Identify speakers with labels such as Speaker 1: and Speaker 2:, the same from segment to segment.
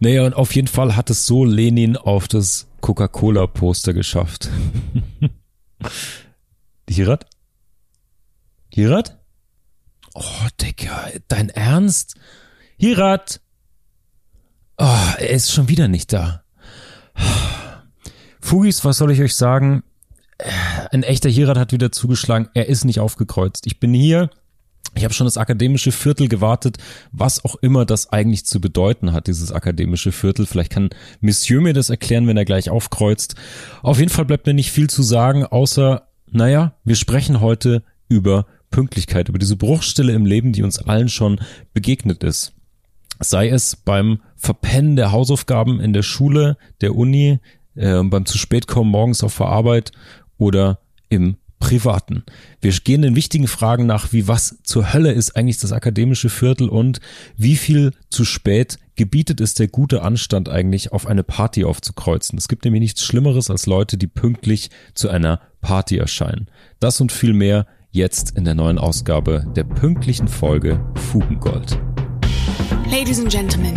Speaker 1: Naja, und auf jeden Fall hat es so Lenin auf das Coca-Cola-Poster geschafft. Hirat? Hirat? Oh, Digga, dein Ernst? Hirat! Oh, er ist schon wieder nicht da. Fugis, was soll ich euch sagen? Ein echter Hirat hat wieder zugeschlagen. Er ist nicht aufgekreuzt. Ich bin hier. Ich habe schon das akademische Viertel gewartet, was auch immer das eigentlich zu bedeuten hat, dieses akademische Viertel. Vielleicht kann Monsieur mir das erklären, wenn er gleich aufkreuzt. Auf jeden Fall bleibt mir nicht viel zu sagen, außer, naja, wir sprechen heute über Pünktlichkeit, über diese Bruchstelle im Leben, die uns allen schon begegnet ist. Sei es beim Verpennen der Hausaufgaben in der Schule, der Uni, äh, beim zu spät kommen morgens auf der Arbeit oder im Privaten. Wir gehen den wichtigen Fragen nach, wie was zur Hölle ist eigentlich das akademische Viertel und wie viel zu spät gebietet es der gute Anstand eigentlich, auf eine Party aufzukreuzen. Es gibt nämlich nichts Schlimmeres als Leute, die pünktlich zu einer Party erscheinen. Das und viel mehr jetzt in der neuen Ausgabe der pünktlichen Folge Fugengold.
Speaker 2: Ladies and Gentlemen,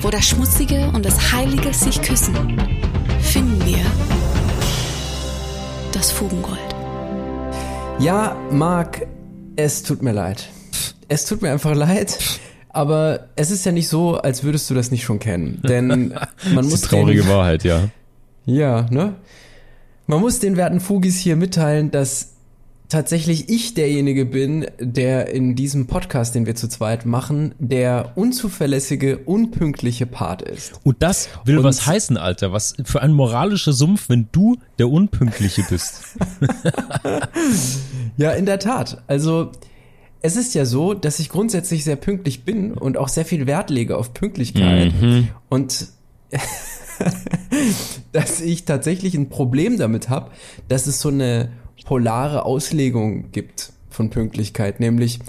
Speaker 2: Wo das Schmutzige und das Heilige sich küssen, finden wir das Fugengold.
Speaker 3: Ja, Marc, es tut mir leid. Es tut mir einfach leid. Aber es ist ja nicht so, als würdest du das nicht schon kennen. Denn man
Speaker 1: das
Speaker 3: muss.
Speaker 1: ist die traurige
Speaker 3: den,
Speaker 1: Wahrheit, ja.
Speaker 3: Ja, ne? Man muss den werten Fugis hier mitteilen, dass tatsächlich ich derjenige bin, der in diesem Podcast, den wir zu zweit machen, der unzuverlässige, unpünktliche Part ist.
Speaker 1: Und das will
Speaker 3: Und-
Speaker 1: was heißen, Alter. Was für ein moralischer Sumpf, wenn du der Unpünktliche bist.
Speaker 3: Ja, in der Tat. Also es ist ja so, dass ich grundsätzlich sehr pünktlich bin und auch sehr viel Wert lege auf Pünktlichkeit. Und dass ich tatsächlich ein Problem damit habe, dass es so eine polare Auslegung gibt von Pünktlichkeit. Nämlich,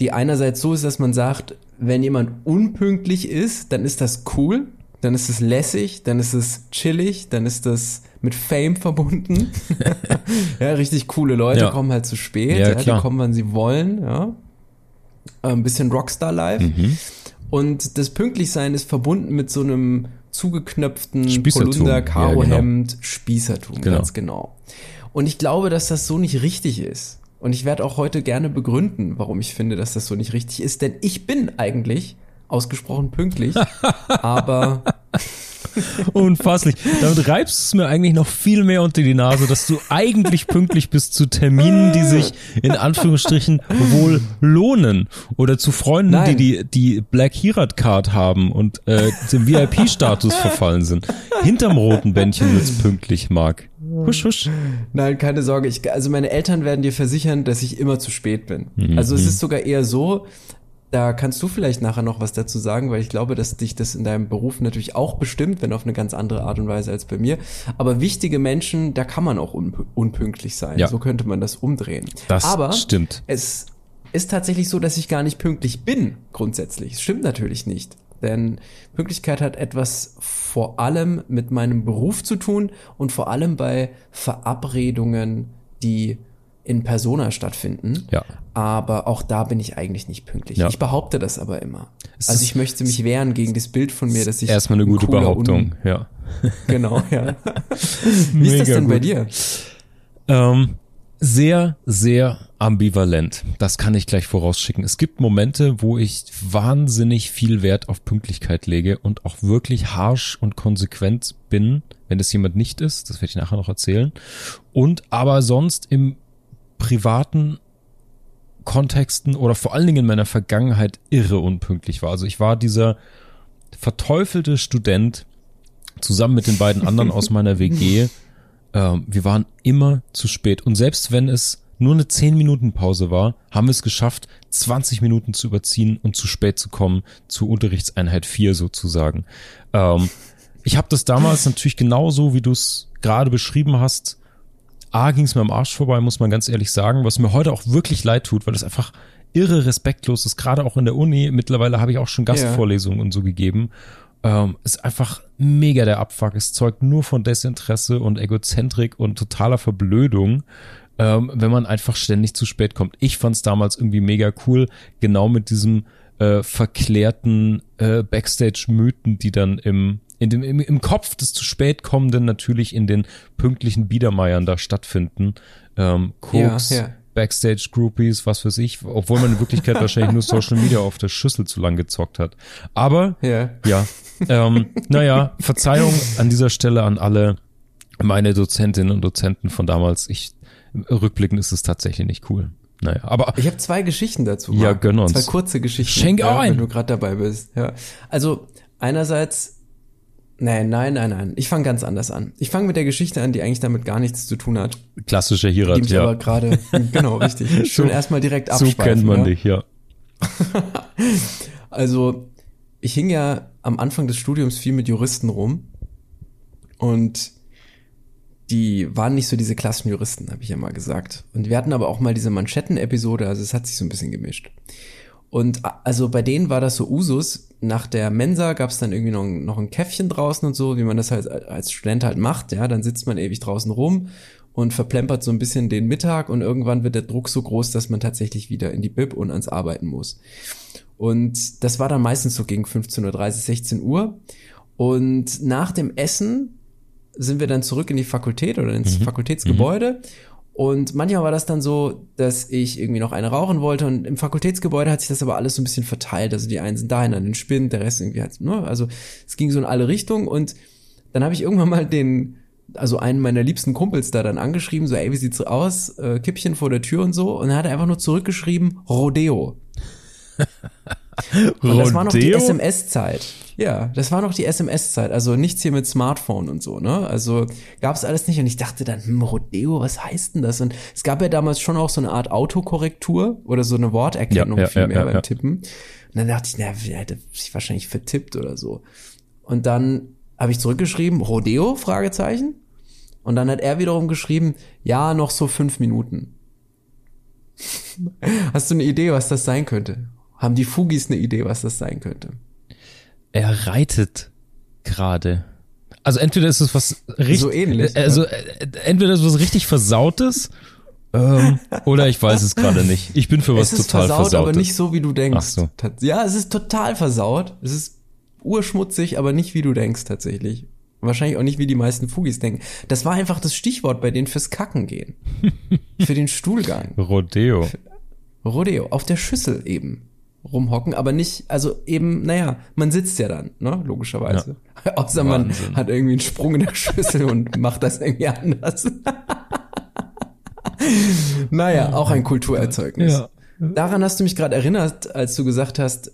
Speaker 3: die einerseits so ist, dass man sagt, wenn jemand unpünktlich ist, dann ist das cool, dann ist es lässig, dann ist es chillig, dann ist das mit Fame verbunden. ja, richtig coole Leute
Speaker 1: Ja.
Speaker 3: kommen halt zu spät,
Speaker 1: Ja,
Speaker 3: ja, die kommen, wann sie wollen, ja. Ein bisschen Rockstar-Life.
Speaker 1: Mhm.
Speaker 3: Und das Pünktlichsein ist verbunden mit so einem zugeknöpften. Polunder,
Speaker 1: Ja,
Speaker 3: Karohemd, Spießertum,
Speaker 1: Genau.
Speaker 3: ganz genau. Und ich glaube, dass das so nicht richtig ist. Und ich werde auch heute gerne begründen, warum ich finde, dass das so nicht richtig ist. Denn ich bin eigentlich ausgesprochen pünktlich, aber
Speaker 1: Unfasslich. Damit reibst du es mir eigentlich noch viel mehr unter die Nase, dass du eigentlich pünktlich bist zu Terminen, die sich in Anführungsstrichen wohl lohnen. Oder zu Freunden,
Speaker 3: Nein.
Speaker 1: die die, die Black Hirat Card haben und äh, zum VIP-Status verfallen sind. Hinterm roten Bändchen wird's pünktlich, Marc. Husch, husch.
Speaker 3: Nein, keine Sorge. Ich, also meine Eltern werden dir versichern, dass ich immer zu spät bin. Also es ist sogar eher so, da kannst du vielleicht nachher noch was dazu sagen, weil ich glaube, dass dich das in deinem Beruf natürlich auch bestimmt, wenn auf eine ganz andere Art und Weise als bei mir. Aber wichtige Menschen, da kann man auch unp unpünktlich sein.
Speaker 1: Ja.
Speaker 3: So könnte man das umdrehen.
Speaker 1: Das
Speaker 3: Aber
Speaker 1: stimmt.
Speaker 3: es ist tatsächlich so, dass ich gar nicht pünktlich bin, grundsätzlich. Es stimmt natürlich nicht. Denn Pünktlichkeit hat etwas vor allem mit meinem Beruf zu tun und vor allem bei Verabredungen, die in Persona stattfinden.
Speaker 1: Ja.
Speaker 3: Aber auch da bin ich eigentlich nicht pünktlich.
Speaker 1: Ja.
Speaker 3: Ich behaupte das aber immer.
Speaker 1: Es
Speaker 3: also ich möchte mich wehren gegen das Bild von mir, dass ich
Speaker 1: Erstmal eine
Speaker 3: ein
Speaker 1: gute Behauptung, ja.
Speaker 3: Genau, ja. Wie ist das denn bei
Speaker 1: gut.
Speaker 3: dir?
Speaker 1: Ähm, sehr, sehr ambivalent. Das kann ich gleich vorausschicken. Es gibt Momente, wo ich wahnsinnig viel Wert auf Pünktlichkeit lege und auch wirklich harsh und konsequent bin, wenn es jemand nicht ist. Das werde ich nachher noch erzählen. Und aber sonst im privaten Kontexten oder vor allen Dingen in meiner Vergangenheit irre unpünktlich war. Also ich war dieser verteufelte Student zusammen mit den beiden anderen aus meiner WG. Ähm, wir waren immer zu spät. Und selbst wenn es nur eine 10 Minuten Pause war, haben wir es geschafft, 20 Minuten zu überziehen und zu spät zu kommen, zu Unterrichtseinheit 4 sozusagen. Ähm, ich habe das damals natürlich genauso, wie du es gerade beschrieben hast. A ging es mir am Arsch vorbei, muss man ganz ehrlich sagen, was mir heute auch wirklich leid tut, weil es einfach irre respektlos ist, gerade auch in der Uni. Mittlerweile habe ich auch schon Gastvorlesungen ja. und so gegeben. Ähm, ist einfach mega der Abfuck. Es zeugt nur von Desinteresse und Egozentrik und totaler Verblödung, ähm, wenn man einfach ständig zu spät kommt. Ich fand es damals irgendwie mega cool, genau mit diesem äh, verklärten äh, Backstage-Mythen, die dann im in dem, im, im Kopf des zu spät kommenden natürlich in den pünktlichen Biedermeiern da stattfinden. Ähm, Koks, ja, ja. Backstage-Groupies, was für sich, obwohl man in Wirklichkeit wahrscheinlich nur Social Media auf der Schüssel zu lang gezockt hat. Aber ja, ja ähm, naja, Verzeihung an dieser Stelle an alle meine Dozentinnen und Dozenten von damals. Ich rückblickend ist es tatsächlich nicht cool. Naja, aber
Speaker 3: ich habe zwei Geschichten dazu.
Speaker 1: Ja, gönn uns.
Speaker 3: Zwei kurze Geschichten.
Speaker 1: Schenk
Speaker 3: ja,
Speaker 1: ein.
Speaker 3: Wenn du gerade dabei bist. Ja. Also einerseits Nein, nein, nein, nein. Ich fange ganz anders an. Ich fange mit der Geschichte an, die eigentlich damit gar nichts zu tun hat.
Speaker 1: Klassischer Hierat,
Speaker 3: die mich
Speaker 1: ja.
Speaker 3: aber gerade, genau, richtig. Schön so, erstmal direkt abschweifen.
Speaker 1: So kennt man ja? dich, ja.
Speaker 3: also, ich hing ja am Anfang des Studiums viel mit Juristen rum und die waren nicht so diese klassischen Juristen, habe ich ja mal gesagt. Und wir hatten aber auch mal diese Manschetten-Episode, also es hat sich so ein bisschen gemischt. Und also bei denen war das so Usus. Nach der Mensa gab es dann irgendwie noch, noch ein Käffchen draußen und so, wie man das halt als Student halt macht. Ja, dann sitzt man ewig draußen rum und verplempert so ein bisschen den Mittag und irgendwann wird der Druck so groß, dass man tatsächlich wieder in die Bib und ans Arbeiten muss. Und das war dann meistens so gegen 15.30 16 Uhr. Und nach dem Essen sind wir dann zurück in die Fakultät oder ins mhm. Fakultätsgebäude. Mhm. Und manchmal war das dann so, dass ich irgendwie noch eine rauchen wollte und im Fakultätsgebäude hat sich das aber alles so ein bisschen verteilt. Also die einen sind dahin an den Spind, der Rest irgendwie hat, ne? Also es ging so in alle Richtungen und dann habe ich irgendwann mal den, also einen meiner liebsten Kumpels da dann angeschrieben, so, ey, wie sieht's aus? Äh, Kippchen vor der Tür und so. Und dann hat er einfach nur zurückgeschrieben, Rodeo. und das war noch die SMS-Zeit. Ja, das war noch die SMS-Zeit, also nichts hier mit Smartphone und so, ne? Also gab es alles nicht und ich dachte dann, hm, Rodeo, was heißt denn das? Und es gab ja damals schon auch so eine Art Autokorrektur oder so eine Worterkennung ja, ja, viel mehr ja, beim Tippen. Und dann dachte ich, na, er hätte sich wahrscheinlich vertippt oder so. Und dann habe ich zurückgeschrieben, Rodeo? Fragezeichen. Und dann hat er wiederum geschrieben, ja, noch so fünf Minuten. Hast du eine Idee, was das sein könnte? Haben die Fugis eine Idee, was das sein könnte?
Speaker 1: Er reitet gerade. Also entweder ist es was richtig,
Speaker 3: so ähnlich,
Speaker 1: also ja. Äh, entweder ist es was richtig Versautes ähm, oder ich weiß es gerade nicht. Ich bin für was
Speaker 3: es ist
Speaker 1: total
Speaker 3: versaut,
Speaker 1: versautes.
Speaker 3: aber nicht so wie du denkst.
Speaker 1: Ach so.
Speaker 3: Ja, es ist total versaut. Es ist urschmutzig, aber nicht wie du denkst tatsächlich. Wahrscheinlich auch nicht wie die meisten Fugis denken. Das war einfach das Stichwort bei denen fürs Kacken gehen. für den Stuhlgang.
Speaker 1: Rodeo.
Speaker 3: Rodeo auf der Schüssel eben rumhocken, aber nicht, also eben, naja, man sitzt ja dann, ne, logischerweise. Ja. Außer Wahnsinn. man hat irgendwie einen Sprung in der Schüssel und macht das irgendwie anders. naja, auch ein Kulturerzeugnis. Ja. Daran hast du mich gerade erinnert, als du gesagt hast,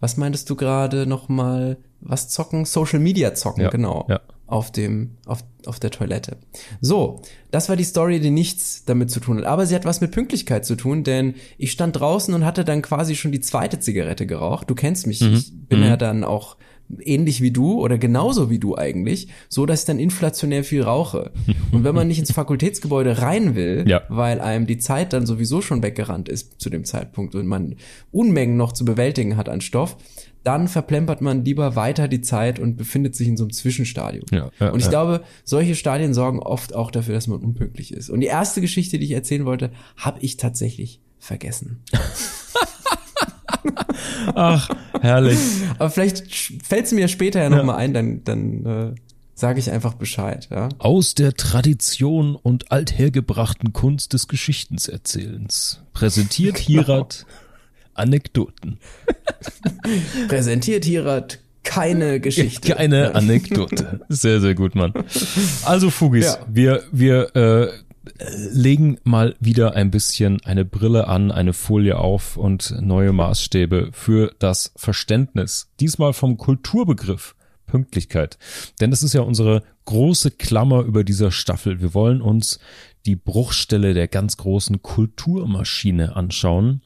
Speaker 3: was meintest du gerade nochmal? Was zocken? Social Media zocken, ja, genau. Ja. Auf dem, auf, auf der Toilette. So, das war die Story, die nichts damit zu tun hat. Aber sie hat was mit Pünktlichkeit zu tun, denn ich stand draußen und hatte dann quasi schon die zweite Zigarette geraucht. Du kennst mich, mhm. ich bin mhm. ja dann auch ähnlich wie du oder genauso wie du eigentlich, so dass ich dann inflationär viel rauche. Und wenn man nicht ins Fakultätsgebäude rein will, ja. weil einem die Zeit dann sowieso schon weggerannt ist zu dem Zeitpunkt und man Unmengen noch zu bewältigen hat an Stoff, dann verplempert man lieber weiter die Zeit und befindet sich in so einem Zwischenstadium. Ja, ja, und ich ja. glaube, solche Stadien sorgen oft auch dafür, dass man unpünktlich ist. Und die erste Geschichte, die ich erzählen wollte, habe ich tatsächlich vergessen.
Speaker 1: Ach, herrlich.
Speaker 3: Aber vielleicht fällt es mir später ja nochmal ein, dann, dann äh, sage ich einfach Bescheid. Ja?
Speaker 1: Aus der Tradition und althergebrachten Kunst des Geschichtenerzählens präsentiert genau. Hierat Anekdoten.
Speaker 3: präsentiert Hierat keine Geschichte.
Speaker 1: Keine Anekdote. Sehr, sehr gut, Mann. Also Fugis, ja. wir, wir äh, legen mal wieder ein bisschen eine Brille an, eine Folie auf und neue Maßstäbe für das Verständnis. Diesmal vom Kulturbegriff Pünktlichkeit. Denn das ist ja unsere große Klammer über dieser Staffel. Wir wollen uns die Bruchstelle der ganz großen Kulturmaschine anschauen.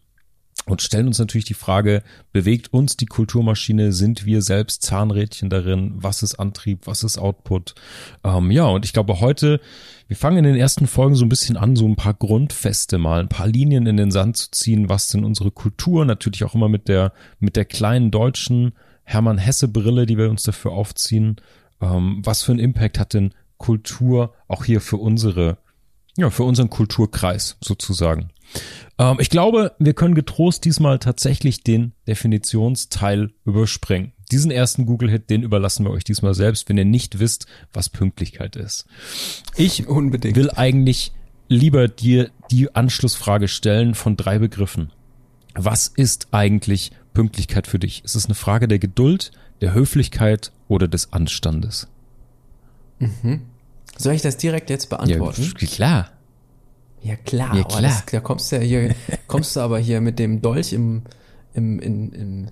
Speaker 1: Und stellen uns natürlich die Frage, bewegt uns die Kulturmaschine? Sind wir selbst Zahnrädchen darin? Was ist Antrieb? Was ist Output? Ähm, ja, und ich glaube heute, wir fangen in den ersten Folgen so ein bisschen an, so ein paar Grundfeste mal, ein paar Linien in den Sand zu ziehen. Was sind unsere Kultur? Natürlich auch immer mit der, mit der kleinen deutschen Hermann Hesse Brille, die wir uns dafür aufziehen. Ähm, was für einen Impact hat denn Kultur auch hier für unsere, ja, für unseren Kulturkreis sozusagen? Ähm, ich glaube, wir können getrost diesmal tatsächlich den Definitionsteil überspringen. Diesen ersten Google-Hit, den überlassen wir euch diesmal selbst, wenn ihr nicht wisst, was Pünktlichkeit ist. Ich Unbedingt. will eigentlich lieber dir die Anschlussfrage stellen von drei Begriffen. Was ist eigentlich Pünktlichkeit für dich? Ist es eine Frage der Geduld, der Höflichkeit oder des Anstandes?
Speaker 3: Mhm. Soll ich das direkt jetzt beantworten?
Speaker 1: Ja, klar.
Speaker 3: Ja klar, ja, klar. Das, da kommst du ja hier, kommst du aber hier mit dem Dolch im, im, in, im,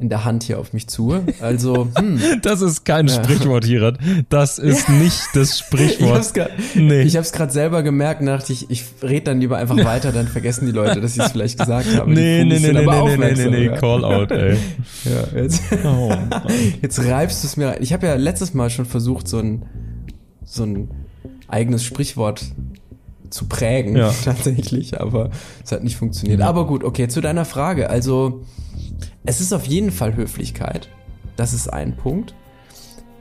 Speaker 3: in der Hand hier auf mich zu. Also, hm.
Speaker 1: Das ist kein ja. Sprichwort, Hirat. Das ist nicht das Sprichwort.
Speaker 3: Ich hab's gerade nee. selber gemerkt, dachte ich, ich rede dann lieber einfach weiter, dann vergessen die Leute, dass ich es vielleicht gesagt habe.
Speaker 1: Nee, nee, nee, nee, nee, nee, nee, nee, Call out, ey.
Speaker 3: Ja, jetzt, oh, jetzt reibst du es mir. Ich habe ja letztes Mal schon versucht, so ein, so ein eigenes Sprichwort zu prägen, ja. tatsächlich, aber es hat nicht funktioniert. Aber gut, okay, zu deiner Frage. Also, es ist auf jeden Fall Höflichkeit. Das ist ein Punkt.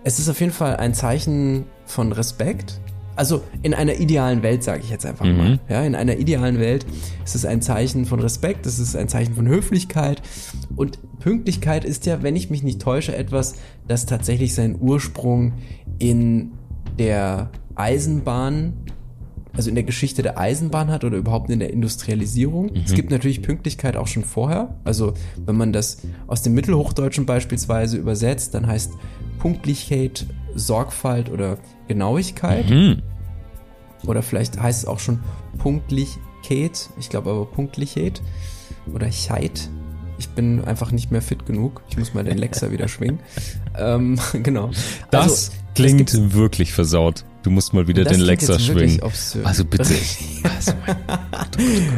Speaker 3: Es ist auf jeden Fall ein Zeichen von Respekt. Also in einer idealen Welt, sage ich jetzt einfach mhm. mal. Ja, in einer idealen Welt ist es ein Zeichen von Respekt, es ist ein Zeichen von Höflichkeit. Und Pünktlichkeit ist ja, wenn ich mich nicht täusche, etwas, das tatsächlich seinen Ursprung in der Eisenbahn also in der Geschichte der Eisenbahn hat oder überhaupt in der Industrialisierung. Mhm. Es gibt natürlich Pünktlichkeit auch schon vorher. Also wenn man das aus dem Mittelhochdeutschen beispielsweise übersetzt, dann heißt Punktlichkeit Sorgfalt oder Genauigkeit. Mhm. Oder vielleicht heißt es auch schon Punktlichkeit. Ich glaube aber Punktlichkeit oder Cheit. Ich bin einfach nicht mehr fit genug. Ich muss mal den Lexer wieder schwingen. Ähm, genau.
Speaker 1: Das also, klingt wirklich versaut. Du musst mal wieder den Lexer schwingen. Also bitte. Also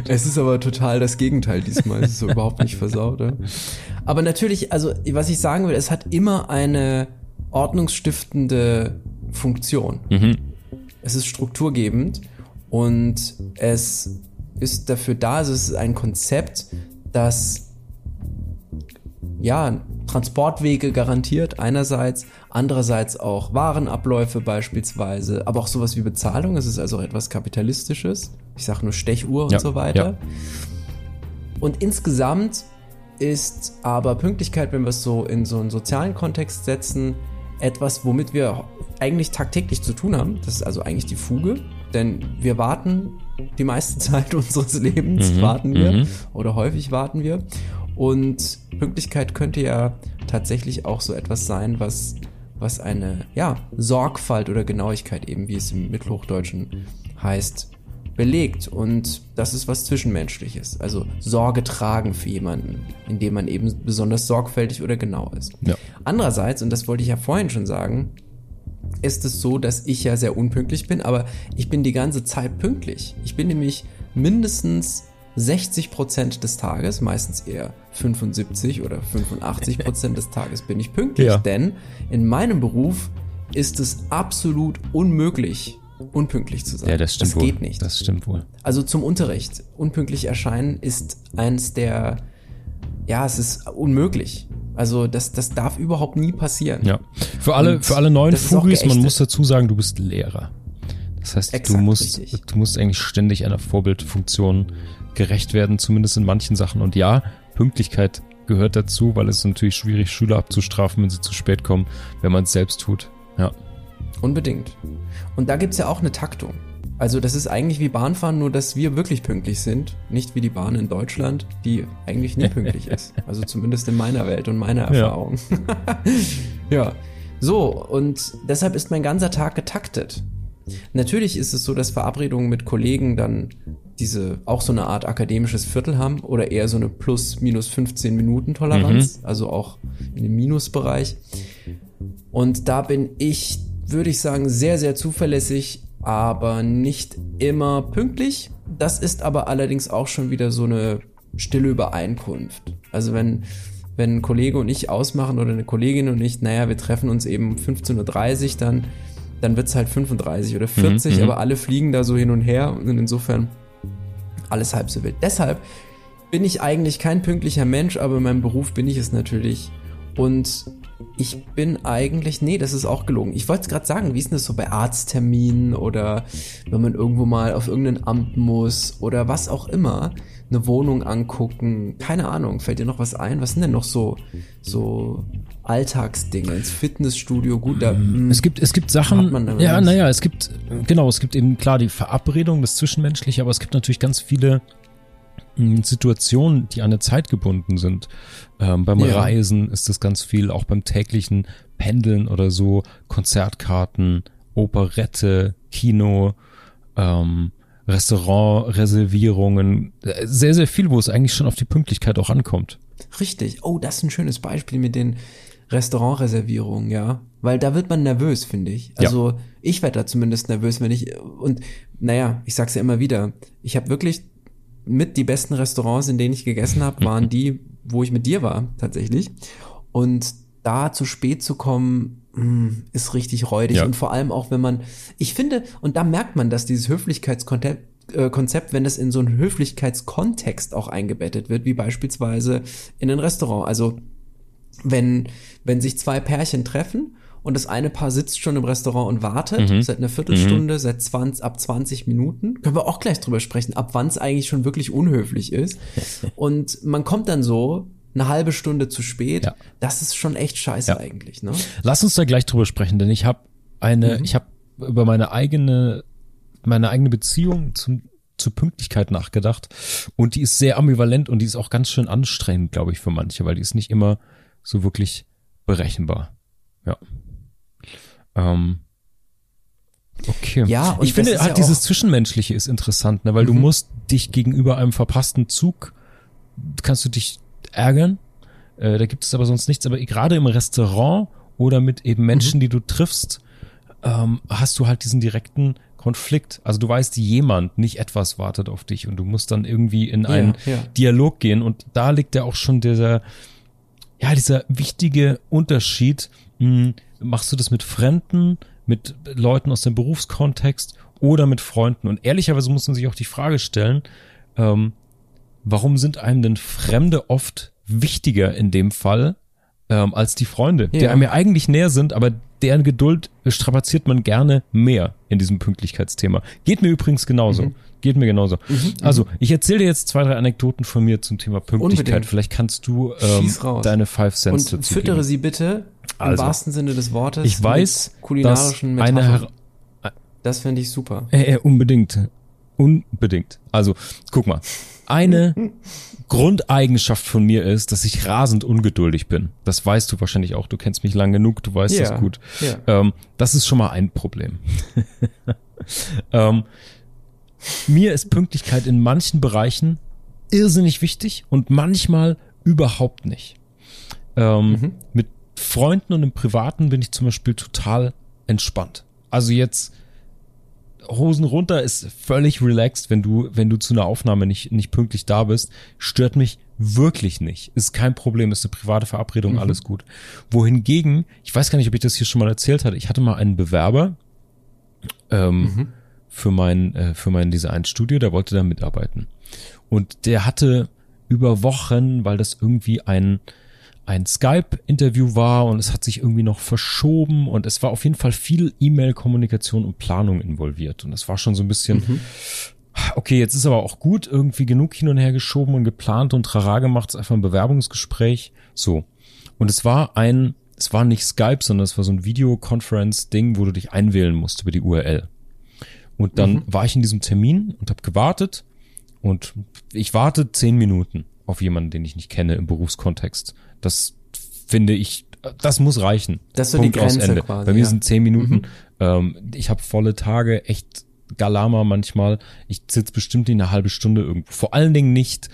Speaker 3: es ist aber total das Gegenteil diesmal. Es ist so überhaupt nicht versaut. Ja? Aber natürlich, also was ich sagen will, es hat immer eine ordnungsstiftende Funktion. Mhm. Es ist strukturgebend und es ist dafür da, also es ist ein Konzept, das ja, Transportwege garantiert einerseits, andererseits auch Warenabläufe beispielsweise, aber auch sowas wie Bezahlung. Es ist also etwas Kapitalistisches. Ich sage nur Stechuhr und ja, so weiter. Ja. Und insgesamt ist aber Pünktlichkeit, wenn wir es so in so einen sozialen Kontext setzen, etwas, womit wir eigentlich tagtäglich zu tun haben. Das ist also eigentlich die Fuge, denn wir warten die meiste Zeit unseres Lebens, mhm, warten wir mhm. oder häufig warten wir. Und Pünktlichkeit könnte ja tatsächlich auch so etwas sein, was, was eine ja, Sorgfalt oder Genauigkeit, eben wie es im Mittelhochdeutschen heißt, belegt. Und das ist was Zwischenmenschliches. Also Sorge tragen für jemanden, indem man eben besonders sorgfältig oder genau ist. Ja. Andererseits, und das wollte ich ja vorhin schon sagen, ist es so, dass ich ja sehr unpünktlich bin, aber ich bin die ganze Zeit pünktlich. Ich bin nämlich mindestens 60 Prozent des Tages, meistens eher 75 oder 85 Prozent des Tages bin ich pünktlich, ja. denn in meinem Beruf ist es absolut unmöglich, unpünktlich zu sein.
Speaker 1: Ja, das stimmt
Speaker 3: das
Speaker 1: wohl.
Speaker 3: geht nicht.
Speaker 1: Das stimmt wohl.
Speaker 3: Also zum Unterricht. Unpünktlich erscheinen ist eins der, ja, es ist unmöglich. Also das, das darf überhaupt nie passieren.
Speaker 1: Ja. Für alle, für alle neuen Fugis, man muss dazu sagen, du bist Lehrer. Das heißt, Exakt, du musst, richtig. du musst eigentlich ständig einer Vorbildfunktion gerecht werden, zumindest in manchen Sachen. Und ja, Pünktlichkeit gehört dazu, weil es ist natürlich schwierig, Schüler abzustrafen, wenn sie zu spät kommen, wenn man es selbst tut. Ja.
Speaker 3: Unbedingt. Und da gibt's ja auch eine Taktung. Also das ist eigentlich wie Bahnfahren, nur dass wir wirklich pünktlich sind, nicht wie die Bahn in Deutschland, die eigentlich nie pünktlich ist. Also zumindest in meiner Welt und meiner Erfahrung. Ja. ja. So, und deshalb ist mein ganzer Tag getaktet. Natürlich ist es so, dass Verabredungen mit Kollegen dann diese auch so eine Art akademisches Viertel haben oder eher so eine plus minus 15 Minuten Toleranz, mhm. also auch in dem Minusbereich. Und da bin ich, würde ich sagen, sehr, sehr zuverlässig, aber nicht immer pünktlich. Das ist aber allerdings auch schon wieder so eine stille Übereinkunft. Also wenn, wenn ein Kollege und ich ausmachen oder eine Kollegin und ich, naja, wir treffen uns eben 15.30 Uhr, dann, dann wird's halt 35 oder 40,
Speaker 1: Mhm,
Speaker 3: aber alle fliegen da so hin und her und insofern alles halb so wild. Deshalb bin ich eigentlich kein pünktlicher Mensch, aber in meinem Beruf bin ich es natürlich. Und ich bin eigentlich, nee, das ist auch gelogen. Ich wollte es gerade sagen, wie ist denn das so bei Arztterminen oder wenn man irgendwo mal auf irgendein Amt muss oder was auch immer, eine Wohnung angucken, keine Ahnung, fällt dir noch was ein? Was sind denn noch so, so Alltagsdinge? Ins Fitnessstudio, gut, da, hm,
Speaker 1: Es gibt, es gibt Sachen, ja,
Speaker 3: was?
Speaker 1: naja, es gibt, genau, es gibt eben klar die Verabredung, das Zwischenmenschliche, aber es gibt natürlich ganz viele mh, Situationen, die an eine Zeit gebunden sind. Ähm, beim
Speaker 3: Ja.
Speaker 1: Reisen ist das ganz viel, auch beim täglichen Pendeln oder so, Konzertkarten, Operette, Kino, ähm, Restaurantreservierungen, äh, sehr, sehr viel, wo es eigentlich schon auf die Pünktlichkeit auch ankommt.
Speaker 3: Richtig. Oh, das ist ein schönes Beispiel mit den Restaurantreservierungen, ja. Weil da wird man nervös, finde ich. Also ich werde da zumindest nervös, wenn ich und naja, ich sag's ja immer wieder. Ich habe wirklich mit die besten Restaurants, in denen ich gegessen habe, waren die, wo ich mit dir war, tatsächlich. Und da zu spät zu kommen, ist richtig räudig.
Speaker 1: Ja.
Speaker 3: Und vor allem auch, wenn man, ich finde, und da merkt man, dass dieses Höflichkeitskonzept, äh, Konzept, wenn es in so einen Höflichkeitskontext auch eingebettet wird, wie beispielsweise in ein Restaurant. Also wenn, wenn sich zwei Pärchen treffen und das eine Paar sitzt schon im Restaurant und wartet,
Speaker 1: Mhm.
Speaker 3: seit einer Viertelstunde, seit 20, ab 20 Minuten, können wir auch gleich drüber sprechen, ab wann es eigentlich schon wirklich unhöflich ist. und man kommt dann so eine halbe Stunde zu spät,
Speaker 1: Ja.
Speaker 3: das ist schon echt scheiße
Speaker 1: Ja.
Speaker 3: eigentlich, ne?
Speaker 1: Lass uns da gleich drüber sprechen, denn ich habe eine,
Speaker 3: Mhm.
Speaker 1: ich habe über meine eigene, meine eigene Beziehung zum zur Pünktlichkeit nachgedacht und die ist sehr ambivalent und die ist auch ganz schön anstrengend, glaube ich, für manche, weil die ist nicht immer so wirklich berechenbar. Ja. Ähm. Okay.
Speaker 3: Ja, und
Speaker 1: ich finde halt
Speaker 3: ja
Speaker 1: dieses Zwischenmenschliche ist interessant, ne, weil du
Speaker 3: Mhm.
Speaker 1: musst dich gegenüber einem verpassten Zug kannst du dich ärgern. Äh, da gibt es aber sonst nichts. Aber gerade im Restaurant oder mit eben Menschen,
Speaker 3: Mhm.
Speaker 1: die du triffst, ähm, hast du halt diesen direkten Konflikt. Also du weißt, jemand, nicht etwas wartet auf dich und du musst dann irgendwie in einen
Speaker 3: ja.
Speaker 1: Dialog gehen. Und da liegt ja auch schon dieser, ja, dieser wichtige Unterschied. Hm, machst du das mit Fremden, mit Leuten aus dem Berufskontext oder mit Freunden? Und ehrlicherweise muss man sich auch die Frage stellen, ähm, warum sind einem denn Fremde oft wichtiger in dem Fall ähm, als die Freunde, die
Speaker 3: Ja.
Speaker 1: einem ja eigentlich näher sind, aber deren Geduld strapaziert man gerne mehr in diesem Pünktlichkeitsthema. Geht mir übrigens genauso.
Speaker 3: Mhm.
Speaker 1: Geht mir genauso. Also, ich erzähle dir jetzt zwei, drei Anekdoten von mir zum Thema Pünktlichkeit.
Speaker 3: Unbedingt.
Speaker 1: Vielleicht kannst du ähm, deine Five Cents
Speaker 3: Und
Speaker 1: dazu
Speaker 3: füttere
Speaker 1: geben.
Speaker 3: sie bitte im
Speaker 1: Also,
Speaker 3: wahrsten Sinne des Wortes.
Speaker 1: Ich weiß,
Speaker 3: mit kulinarischen
Speaker 1: dass eine
Speaker 3: Metaphern.
Speaker 1: Her
Speaker 3: Das fände ich super.
Speaker 1: Äh, äh, unbedingt. Unbedingt. Also, guck mal. Eine Grundeigenschaft von mir ist, dass ich rasend ungeduldig bin. Das weißt du wahrscheinlich auch. Du kennst mich lang genug, du weißt
Speaker 3: Ja,
Speaker 1: das gut.
Speaker 3: ja.
Speaker 1: Ähm, das ist schon mal ein Problem. ähm, mir ist Pünktlichkeit in manchen Bereichen irrsinnig wichtig und manchmal überhaupt nicht. Ähm,
Speaker 3: Mhm.
Speaker 1: Mit Freunden und im Privaten bin ich zum Beispiel total entspannt. Also jetzt Hosen runter ist völlig relaxed, wenn du, wenn du zu einer Aufnahme nicht, nicht pünktlich da bist. Stört mich wirklich nicht. Ist kein Problem, ist eine private Verabredung, alles gut. Wohingegen, ich weiß gar nicht, ob ich das hier schon mal erzählt hatte, ich hatte mal einen Bewerber ähm, für mein, äh, für mein Designstudio, der wollte da mitarbeiten. Und der hatte über Wochen, weil das irgendwie ein, ein Skype-Interview war und es hat sich irgendwie noch verschoben und es war auf jeden Fall viel E-Mail-Kommunikation und Planung involviert. Und es war schon so ein bisschen, okay, jetzt ist aber auch gut, irgendwie genug hin und her geschoben und geplant und trara gemacht, es ist einfach ein Bewerbungsgespräch. So. Und es war ein, es war nicht Skype, sondern es war so ein Videoconference-Ding, wo du dich einwählen musst über die URL. Und dann war ich in diesem Termin und habe gewartet und ich warte zehn Minuten auf jemanden, den ich nicht kenne im Berufskontext. Das finde ich, das muss reichen.
Speaker 3: Das ist so die
Speaker 1: aus
Speaker 3: Grenze quasi,
Speaker 1: Bei mir
Speaker 3: ja.
Speaker 1: sind zehn Minuten. Ähm, ich habe volle Tage, echt Galama manchmal. Ich sitze bestimmt in eine halbe Stunde irgendwo. Vor allen Dingen nicht,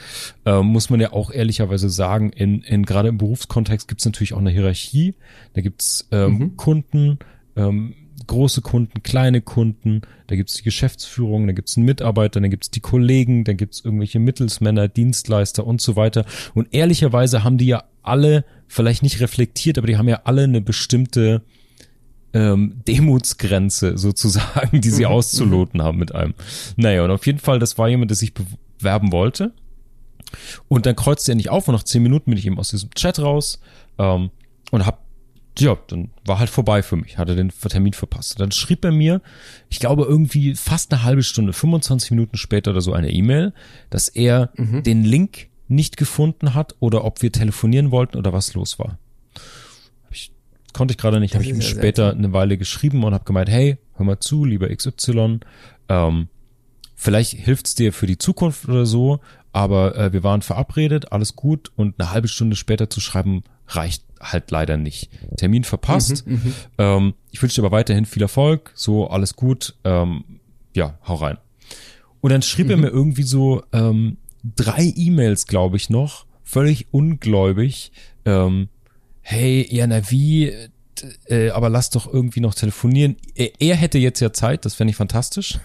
Speaker 1: ähm, muss man ja auch ehrlicherweise sagen, in, in gerade im Berufskontext gibt es natürlich auch eine Hierarchie. Da gibt's ähm,
Speaker 3: Mhm.
Speaker 1: Kunden, ähm, große Kunden, kleine Kunden, da gibt's die Geschäftsführung, da gibt's einen Mitarbeiter, da gibt's die Kollegen, da gibt's irgendwelche Mittelsmänner, Dienstleister und so weiter. Und ehrlicherweise haben die ja alle, vielleicht nicht reflektiert, aber die haben ja alle eine bestimmte ähm, Demutsgrenze sozusagen, die sie mhm. auszuloten haben mit einem. Naja, und auf jeden Fall, das war jemand, der sich bewerben wollte. Und dann kreuzte er nicht auf und nach zehn Minuten bin ich eben aus diesem Chat raus ähm, und hab ja, dann war halt vorbei für mich, hatte den Termin verpasst. Dann schrieb er mir, ich glaube irgendwie fast eine halbe Stunde, 25 Minuten später oder so eine E-Mail, dass er mhm. den Link nicht gefunden hat oder ob wir telefonieren wollten oder was los war. Ich, konnte ich gerade nicht, habe ich ihm später eine Weile geschrieben und habe gemeint, hey, hör mal zu, lieber XY, ähm, vielleicht hilft's dir für die Zukunft oder so, aber äh, wir waren verabredet, alles gut und eine halbe Stunde später zu schreiben reicht halt leider nicht. Termin verpasst. Mhm, mhm. ähm, ich wünsche dir aber weiterhin viel Erfolg, so alles gut. Ähm, ja, hau rein. Und dann schrieb mhm. er mir irgendwie so ähm, drei E-Mails, glaube ich, noch, völlig ungläubig. Ähm, hey, ja, na wie, äh, aber lass doch irgendwie noch telefonieren. Er, er hätte jetzt ja Zeit, das fände ich fantastisch.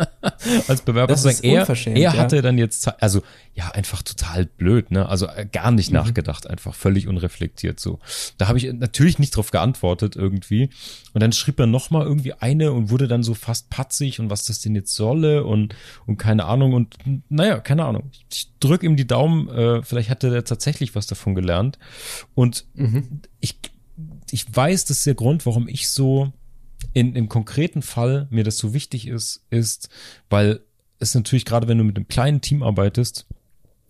Speaker 1: Als Bewerber
Speaker 3: das
Speaker 1: zu sagen, er, er hatte ja. dann jetzt Zeit, also ja, einfach total blöd, ne? Also äh, gar nicht mhm. nachgedacht, einfach völlig unreflektiert so. Da habe ich natürlich nicht drauf geantwortet irgendwie. Und dann schrieb er nochmal irgendwie eine und wurde dann so fast patzig und was das denn jetzt solle und, und keine Ahnung. Und naja, keine Ahnung. Ich drück ihm die Daumen, äh, vielleicht hat er tatsächlich was davon gelernt. Und mhm. ich ich weiß, dass der Grund, warum ich so in, im konkreten Fall mir das so wichtig ist, ist, weil es natürlich gerade, wenn du mit einem kleinen Team arbeitest,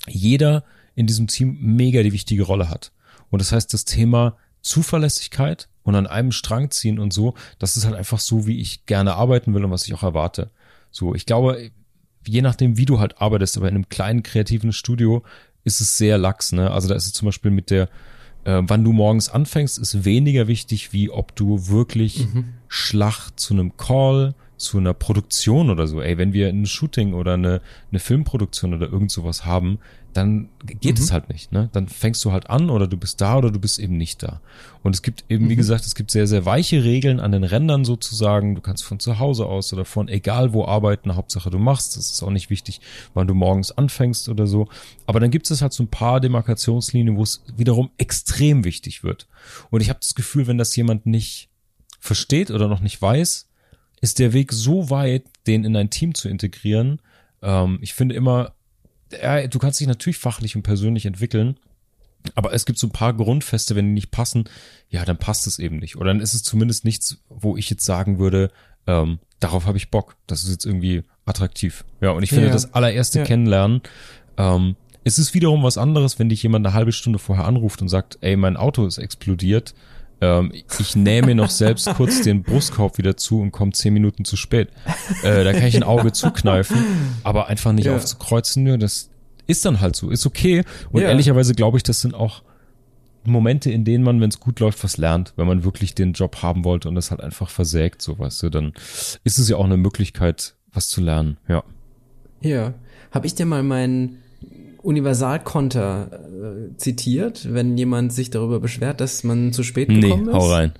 Speaker 1: jeder in diesem Team mega die wichtige Rolle hat. Und das heißt, das Thema Zuverlässigkeit und an einem Strang ziehen und so, das ist halt einfach so, wie ich gerne arbeiten will und was ich auch erwarte. So, ich glaube, je nachdem, wie du halt arbeitest, aber in einem kleinen kreativen Studio ist es sehr lax, ne? Also da ist es zum Beispiel mit der, äh, wann du morgens anfängst, ist weniger wichtig, wie ob du wirklich mhm. Schlacht zu einem Call, zu einer Produktion oder so. Ey, wenn wir ein Shooting oder eine, eine Filmproduktion oder irgend sowas haben, dann geht mhm. es halt nicht. Ne? Dann fängst du halt an oder du bist da oder du bist eben nicht da. Und es gibt eben, mhm. wie gesagt, es gibt sehr, sehr weiche Regeln an den Rändern sozusagen. Du kannst von zu Hause aus oder von egal wo arbeiten, Hauptsache du machst. Das ist auch nicht wichtig, wann du morgens anfängst oder so. Aber dann gibt es halt so ein paar Demarkationslinien, wo es wiederum extrem wichtig wird. Und ich habe das Gefühl, wenn das jemand nicht versteht oder noch nicht weiß, ist der Weg so weit, den in ein Team zu integrieren. Ähm, ich finde immer, ja, du kannst dich natürlich fachlich und persönlich entwickeln, aber es gibt so ein paar Grundfeste, wenn die nicht passen, ja, dann passt es eben nicht. Oder dann ist es zumindest nichts, wo ich jetzt sagen würde, ähm, darauf habe ich Bock. Das ist jetzt irgendwie attraktiv. Ja, und ich finde, ja. das allererste ja. Kennenlernen, ähm, es ist wiederum was anderes, wenn dich jemand eine halbe Stunde vorher anruft und sagt, ey, mein Auto ist explodiert ähm, ich nähe mir noch selbst kurz den Brustkorb wieder zu und komme zehn Minuten zu spät. Äh, da kann ich ein Auge zukneifen, aber einfach nicht ja. aufzukreuzen, nur das ist dann halt so, ist okay. Und ja. ehrlicherweise glaube ich, das sind auch Momente, in denen man, wenn es gut läuft, was lernt, wenn man wirklich den Job haben wollte und das halt einfach versägt, so weißt du, dann ist es ja auch eine Möglichkeit, was zu lernen, ja.
Speaker 3: Ja. Habe ich dir mal meinen Universalkonter äh, zitiert, wenn jemand sich darüber beschwert, dass man zu spät gekommen nee, ist.
Speaker 1: Hau rein.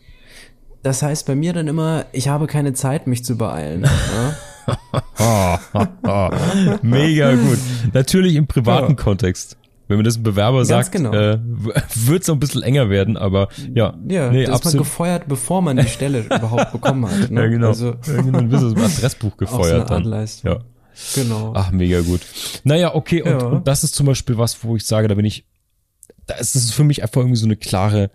Speaker 3: Das heißt bei mir dann immer, ich habe keine Zeit, mich zu beeilen.
Speaker 1: ja? Mega gut. Natürlich im privaten ja. Kontext. Wenn man das ein Bewerber Ganz sagt, genau. äh, wird es ein bisschen enger werden, aber ja.
Speaker 3: Ja, nee, da ist man gefeuert, bevor man die Stelle überhaupt bekommen hat. Ne?
Speaker 1: Ja, genau. Also, ja, genau. Dann bist du im Adressbuch gefeuert. Auch so dann. Ja.
Speaker 3: Genau.
Speaker 1: Ach, mega gut. Naja, okay, und, ja. und das ist zum Beispiel was, wo ich sage, da bin ich, da ist es für mich einfach irgendwie so eine klare,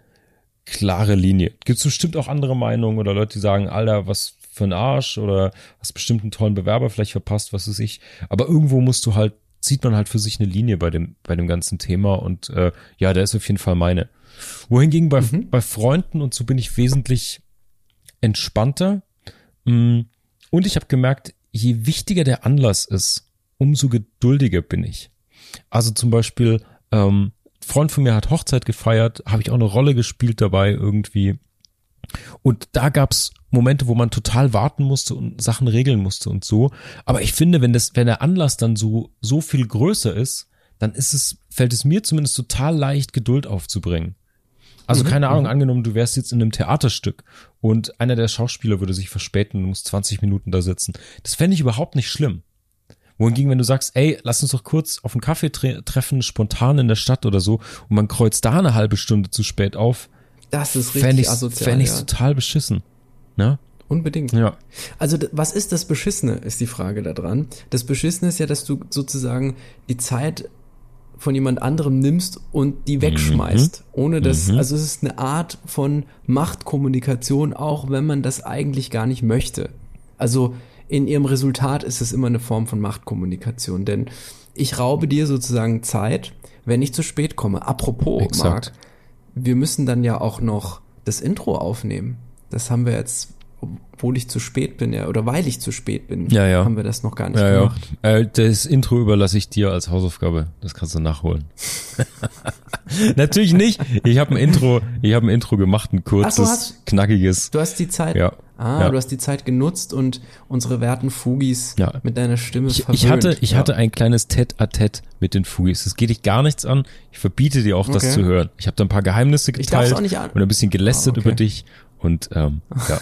Speaker 1: klare Linie. Gibt es bestimmt auch andere Meinungen oder Leute, die sagen, Alter, was für ein Arsch oder hast bestimmt einen tollen Bewerber vielleicht verpasst, was weiß ich. Aber irgendwo musst du halt, zieht man halt für sich eine Linie bei dem, bei dem ganzen Thema und äh, ja, da ist auf jeden Fall meine. Wohingegen bei, mhm. bei Freunden und so bin ich wesentlich entspannter. Mm, und ich habe gemerkt, je wichtiger der Anlass ist, umso geduldiger bin ich. Also zum Beispiel, ähm, Freund von mir hat Hochzeit gefeiert, habe ich auch eine Rolle gespielt dabei irgendwie. Und da gab's Momente, wo man total warten musste und Sachen regeln musste und so. Aber ich finde, wenn das, wenn der Anlass dann so, so viel größer ist, dann ist es, fällt es mir zumindest total leicht, Geduld aufzubringen. Also
Speaker 3: Mhm,
Speaker 1: keine Ahnung, angenommen, du wärst jetzt in einem Theaterstück und einer der Schauspieler würde sich verspäten und du musst 20 Minuten da sitzen. Das fände ich überhaupt nicht schlimm. Wohingegen, wenn du sagst, ey, lass uns doch kurz auf einen Kaffee tre treffen, spontan in der Stadt oder so, und man kreuzt da eine halbe Stunde zu spät auf,
Speaker 3: Das ist
Speaker 1: fände
Speaker 3: richtig
Speaker 1: ich,
Speaker 3: asozial.
Speaker 1: fänd ich
Speaker 3: ja.
Speaker 1: total beschissen. Ne?
Speaker 3: Unbedingt.
Speaker 1: Ja.
Speaker 3: Also was ist das Beschissene, ist die Frage da dran. Das Beschissene ist ja, dass du sozusagen die Zeit von jemand anderem nimmst und die wegschmeißt. Ohne dass, also es ist eine Art von Machtkommunikation, auch wenn man das eigentlich gar nicht möchte. Also in ihrem Resultat ist es immer eine Form von Machtkommunikation, denn ich raube dir sozusagen Zeit, wenn ich zu spät komme. Apropos,
Speaker 1: Exakt.
Speaker 3: Marc, wir müssen dann ja auch noch das Intro aufnehmen. Das haben wir jetzt, obwohl ich zu spät bin, ja, oder weil ich zu spät bin,
Speaker 1: Ja, ja.
Speaker 3: haben wir das noch gar nicht
Speaker 1: Ja, ja.
Speaker 3: gemacht.
Speaker 1: Äh, das Intro überlasse ich dir als Hausaufgabe. Das kannst du nachholen. Natürlich nicht. Ich habe ein Intro, ich habe ein Intro gemacht, ein kurzes,
Speaker 3: hast-
Speaker 1: knackiges.
Speaker 3: Du hast die Zeit,
Speaker 1: Ja.
Speaker 3: ah,
Speaker 1: Ja.
Speaker 3: du hast die Zeit genutzt und unsere werten Fugis
Speaker 1: Ja.
Speaker 3: mit deiner Stimme
Speaker 1: Ich,
Speaker 3: verwöhnt.
Speaker 1: ich hatte, ich
Speaker 3: ja.
Speaker 1: hatte ein kleines Tête-à-Tête mit den Fugis. Das geht dich gar nichts an. Ich verbiete dir auch, das
Speaker 3: Okay.
Speaker 1: zu hören. Ich habe da ein paar Geheimnisse geteilt
Speaker 3: auch nicht an-
Speaker 1: und ein bisschen gelästert
Speaker 3: Ah, okay.
Speaker 1: über dich. Und ähm, ja,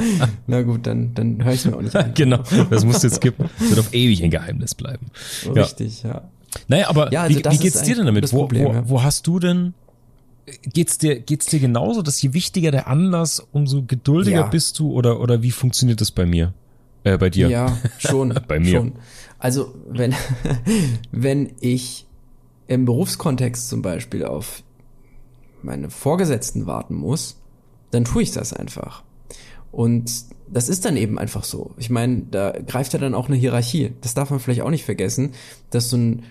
Speaker 3: Na gut, dann, dann höre ich mir auch nicht an.
Speaker 1: genau. Das musst du jetzt skippen. Das wird auf ewig ein Geheimnis bleiben. Ja.
Speaker 3: Richtig, ja.
Speaker 1: Naja, aber
Speaker 3: Ja, also
Speaker 1: wie, wie geht's dir denn damit? Wo,
Speaker 3: Problem,
Speaker 1: wo,
Speaker 3: ja.
Speaker 1: wo hast du denn geht's dir geht's dir genauso, dass je wichtiger der Anlass, umso geduldiger
Speaker 3: Ja.
Speaker 1: bist du oder oder wie funktioniert das bei mir? Äh, bei dir?
Speaker 3: Ja, schon.
Speaker 1: Bei mir.
Speaker 3: Schon. Also, wenn, wenn ich im Berufskontext zum Beispiel auf meine Vorgesetzten warten muss, dann tue ich das einfach. Und das ist dann eben einfach so. Ich meine, da greift ja dann auch eine Hierarchie. Das darf man vielleicht auch nicht vergessen, dass so ein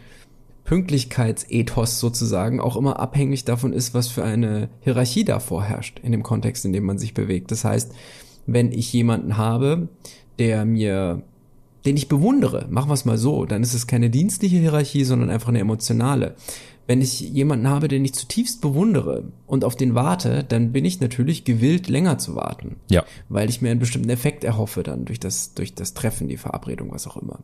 Speaker 3: Pünktlichkeitsethos sozusagen auch immer abhängig davon ist, was für eine Hierarchie da vorherrscht in dem Kontext, in dem man sich bewegt. Das heißt, wenn ich jemanden habe, der mir, den ich bewundere, machen wir es mal so, dann ist es keine dienstliche Hierarchie, sondern einfach eine emotionale. Wenn ich jemanden habe, den ich zutiefst bewundere und auf den warte, dann bin ich natürlich gewillt, länger zu warten
Speaker 1: Ja.
Speaker 3: weil ich mir einen bestimmten Effekt erhoffe dann durch das, durch das Treffen, die Verabredung, was auch immer.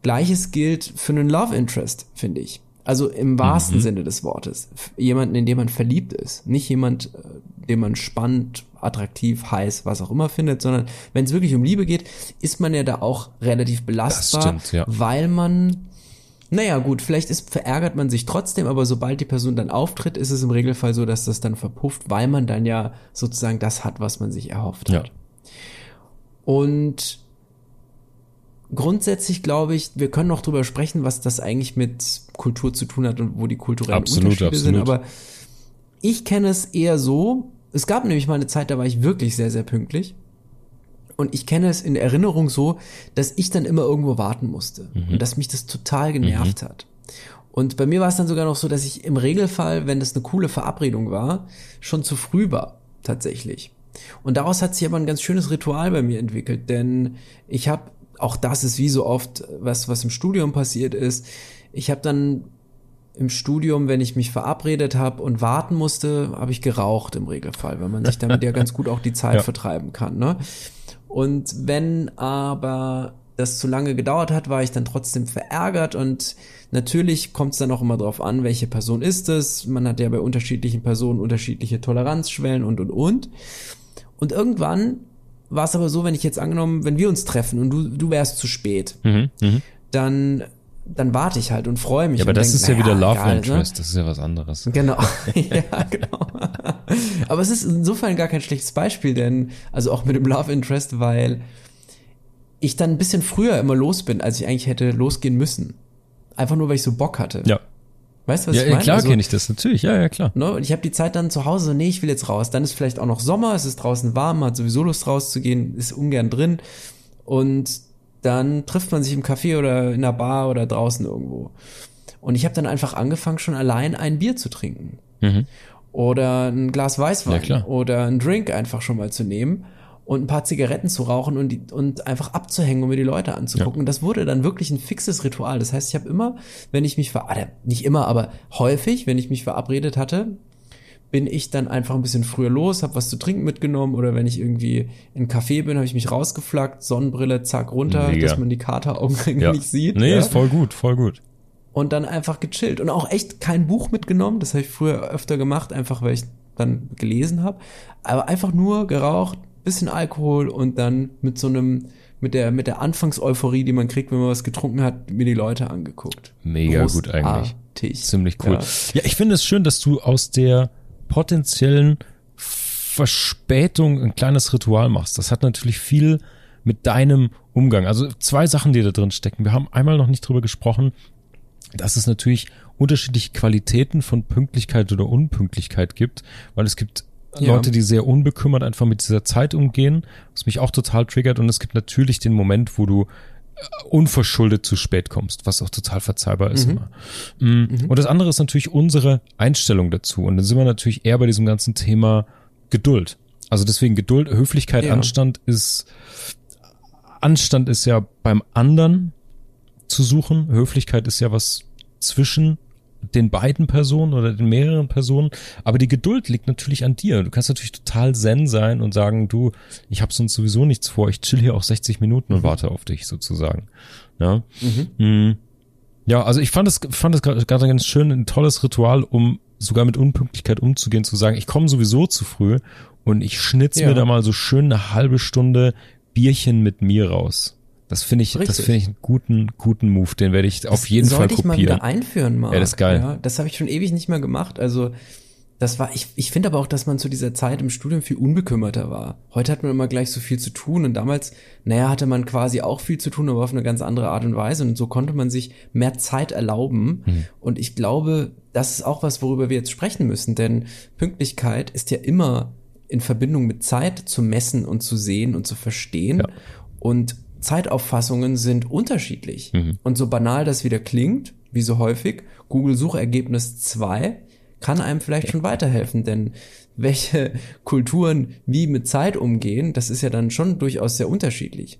Speaker 3: Gleiches gilt für einen Love Interest, finde ich. Also im wahrsten Sinne des Wortes. Jemanden, in dem man verliebt ist. Nicht jemand, äh, den man spannend, attraktiv, heiß, was auch immer findet, sondern wenn es wirklich um Liebe geht, ist man ja da auch relativ belastbar,
Speaker 1: stimmt, ja.
Speaker 3: weil man naja, gut, vielleicht ist, verärgert man sich trotzdem, aber sobald die Person dann auftritt, ist es im Regelfall so, dass das dann verpufft, weil man dann ja sozusagen das hat, was man sich erhofft
Speaker 1: Ja.
Speaker 3: hat. Und grundsätzlich glaube ich, wir können noch drüber sprechen, was das eigentlich mit Kultur zu tun hat und wo die kulturellen
Speaker 1: Absolut,
Speaker 3: Unterschiede sind,
Speaker 1: absolut.
Speaker 3: aber ich kenne es eher so, es gab nämlich mal eine Zeit, da war ich wirklich sehr, sehr pünktlich. Und ich kenne es in Erinnerung so, dass ich dann immer irgendwo warten musste
Speaker 1: Mhm.
Speaker 3: und dass mich das total genervt hat. Und bei mir war es dann sogar noch so, dass ich im Regelfall, wenn das eine coole Verabredung war, schon zu früh war, tatsächlich. Und daraus hat sich aber ein ganz schönes Ritual bei mir entwickelt, denn ich habe, auch das ist wie so oft, was, was im Studium passiert ist, ich habe dann im Studium, wenn ich mich verabredet habe und warten musste, habe ich geraucht im Regelfall, weil man sich damit ja ganz gut auch die Zeit
Speaker 1: Ja.
Speaker 3: vertreiben kann. Ne? Und wenn aber das zu lange gedauert hat, war ich dann trotzdem verärgert und natürlich kommt es dann auch immer drauf an, welche Person ist es. Man hat ja bei unterschiedlichen Personen unterschiedliche Toleranzschwellen und und und. Und irgendwann war es aber so, wenn ich jetzt angenommen, wenn wir uns treffen und du, du wärst zu spät,
Speaker 1: Mhm, mhm.
Speaker 3: dann, dann warte ich halt und freue mich.
Speaker 1: Ja, aber das
Speaker 3: denk,
Speaker 1: ist ja
Speaker 3: naja,
Speaker 1: wieder Love
Speaker 3: egal, ne?
Speaker 1: Interest. Das ist ja was anderes.
Speaker 3: Genau, ja, genau. Aber es ist insofern gar kein schlechtes Beispiel, denn, also auch mit dem Love Interest, weil ich dann ein bisschen früher immer los bin, als ich eigentlich hätte losgehen müssen. Einfach nur, weil ich so Bock hatte.
Speaker 1: Ja.
Speaker 3: Weißt du, was
Speaker 1: Ja,
Speaker 3: ich meine?
Speaker 1: klar
Speaker 3: Also,
Speaker 1: kenne ich das natürlich. Ja, ja, klar.
Speaker 3: Ne? Und ich habe die Zeit dann zu Hause, so, nee, ich will jetzt raus. Dann ist vielleicht auch noch Sommer, es ist draußen warm, hat sowieso Lust rauszugehen, ist ungern drin. Und dann trifft man sich im Café oder in der Bar oder draußen irgendwo. Und ich habe dann einfach angefangen, schon allein ein Bier zu trinken.
Speaker 1: Mhm.
Speaker 3: Oder ein Glas Weißwein.
Speaker 1: Ja.
Speaker 3: Oder einen Drink einfach schon mal zu nehmen und ein paar Zigaretten zu rauchen und, die, und einfach abzuhängen, um mir die Leute anzugucken. Und das wurde dann wirklich ein fixes Ritual. Das heißt, ich habe immer, wenn ich mich ver, ah, nicht immer, aber häufig, wenn ich mich verabredet hatte, bin ich dann einfach ein bisschen früher los, habe was zu trinken mitgenommen oder wenn ich irgendwie in einen Café bin, habe ich mich rausgeflackt, Sonnenbrille, zack, runter,
Speaker 1: Mega.
Speaker 3: dass man die Kateraugenringe
Speaker 1: Ja.
Speaker 3: nicht sieht.
Speaker 1: Nee,
Speaker 3: ja.
Speaker 1: ist voll gut, voll gut.
Speaker 3: und dann einfach gechillt. Und auch echt kein Buch mitgenommen. Das habe ich früher öfter gemacht, einfach weil ich dann gelesen habe. Aber einfach nur geraucht, bisschen Alkohol und dann mit so einem, mit der, mit der Anfangseuphorie, die man kriegt, wenn man was getrunken hat, mir die Leute angeguckt.
Speaker 1: Mega gut eigentlich.
Speaker 3: Großartig.
Speaker 1: Ziemlich cool.
Speaker 3: Ja.
Speaker 1: Ja, ich finde es schön, dass du aus der potenziellen Verspätung ein kleines Ritual machst. Das hat natürlich viel mit deinem Umgang. Also zwei Sachen, die da drin stecken. Wir haben einmal noch nicht drüber gesprochen, dass es natürlich unterschiedliche Qualitäten von Pünktlichkeit oder Unpünktlichkeit gibt, weil es gibt
Speaker 3: Ja.
Speaker 1: Leute, die sehr unbekümmert einfach mit dieser Zeit umgehen, was mich auch total triggert. Und es gibt natürlich den Moment, wo du unverschuldet zu spät kommst, was auch total verzeihbar ist immer. Mm. Und das andere ist natürlich unsere Einstellung dazu. Und dann sind wir natürlich eher bei diesem ganzen Thema Geduld. Also deswegen Geduld, Höflichkeit,
Speaker 3: Ja.
Speaker 1: Anstand ist Anstand ist ja beim anderen zu suchen. Höflichkeit ist ja was zwischen den beiden Personen oder den mehreren Personen. Aber die Geduld liegt natürlich an dir. Du kannst natürlich total zen sein und sagen, du, ich habe sonst sowieso nichts vor. Ich chill hier auch 60 Minuten und warte auf dich sozusagen. Ja, Mhm. ja also ich fand es fand es gerade gerade ganz schön, ein tolles Ritual, um sogar mit Unpünktlichkeit umzugehen, zu sagen, ich komme sowieso zu früh und ich schnitz
Speaker 3: Ja.
Speaker 1: mir da mal so schön eine halbe Stunde Bierchen mit mir raus. Das finde ich, das
Speaker 3: Richtig.
Speaker 1: finde ich einen guten, guten Move. Den werde ich auf jeden Fall
Speaker 3: Sollte ich mal
Speaker 1: kopieren.
Speaker 3: wieder einführen, Marc.
Speaker 1: Ja, das ist geil.
Speaker 3: Ja, das habe ich schon ewig nicht mehr gemacht. Also das war, ich, ich finde aber auch, dass man zu dieser Zeit im Studium viel unbekümmerter war. Heute hat man immer gleich so viel zu tun und damals, naja, hatte man quasi auch viel zu tun, aber auf eine ganz andere Art und Weise und so konnte man sich mehr Zeit erlauben.
Speaker 1: Hm.
Speaker 3: Und ich glaube, das ist auch was, worüber wir jetzt sprechen müssen, denn Pünktlichkeit ist ja immer in Verbindung mit Zeit zu messen und zu sehen und zu verstehen.
Speaker 1: Ja.
Speaker 3: Und Zeitauffassungen sind unterschiedlich.
Speaker 1: Mhm.
Speaker 3: Und so banal das wieder klingt, wie so häufig, Google Suchergebnis 2 kann einem vielleicht schon weiterhelfen, denn welche Kulturen wie mit Zeit umgehen, das ist ja dann schon durchaus sehr unterschiedlich.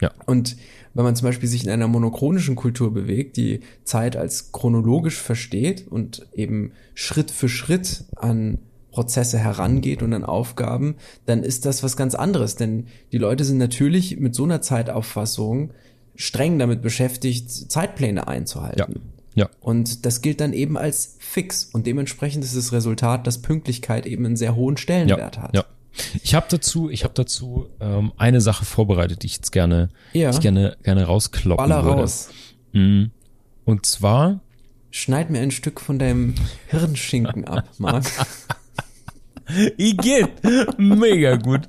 Speaker 1: Ja.
Speaker 3: Und wenn man zum Beispiel sich in einer monochronischen Kultur bewegt, die Zeit als chronologisch versteht und eben Schritt für Schritt an Prozesse herangeht und an Aufgaben, dann ist das was ganz anderes. Denn die Leute sind natürlich mit so einer Zeitauffassung streng damit beschäftigt, Zeitpläne einzuhalten.
Speaker 1: Ja.
Speaker 3: Und das gilt dann eben als fix. Und dementsprechend ist das Resultat, dass Pünktlichkeit eben einen sehr hohen Stellenwert
Speaker 1: ja,
Speaker 3: hat.
Speaker 1: Ja. Ich habe dazu, ich habe dazu ähm, eine Sache vorbereitet, die ich jetzt gerne,
Speaker 3: Ja.
Speaker 1: ich gerne, gerne rauskloppen
Speaker 3: Baller
Speaker 1: würde.
Speaker 3: raus.
Speaker 1: Mhm. Und zwar,
Speaker 3: Schneid mir ein Stück von deinem Hirnschinken ab, Marc.
Speaker 1: Igitt, mega gut.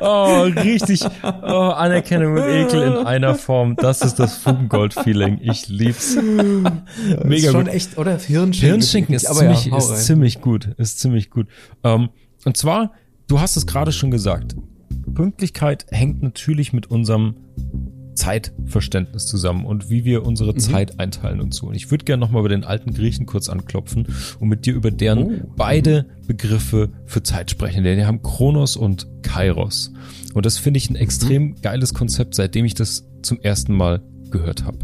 Speaker 1: Oh, richtig. Oh, Anerkennung und Ekel in einer Form. Das ist das Fugengold-Feeling. Ich lieb's. Mega
Speaker 3: ist schon
Speaker 1: gut.
Speaker 3: echt, oder? Hirnschinken.
Speaker 1: Hirnschinken ist,
Speaker 3: Aber
Speaker 1: ziemlich,
Speaker 3: ja,
Speaker 1: ist ziemlich gut. Ist ziemlich gut. Ähm, und zwar, du hast es gerade schon gesagt. Pünktlichkeit hängt natürlich mit unserem Zeitverständnis zusammen und wie wir unsere
Speaker 3: Mhm.
Speaker 1: Zeit einteilen und so. Und ich würde gerne nochmal bei den alten Griechen kurz anklopfen und mit dir über deren
Speaker 3: Oh.
Speaker 1: beide Begriffe für Zeit sprechen. Denn die haben Kronos und Kairos. Und das finde ich ein extrem
Speaker 3: Mhm.
Speaker 1: geiles Konzept, seitdem ich das zum ersten Mal gehört habe.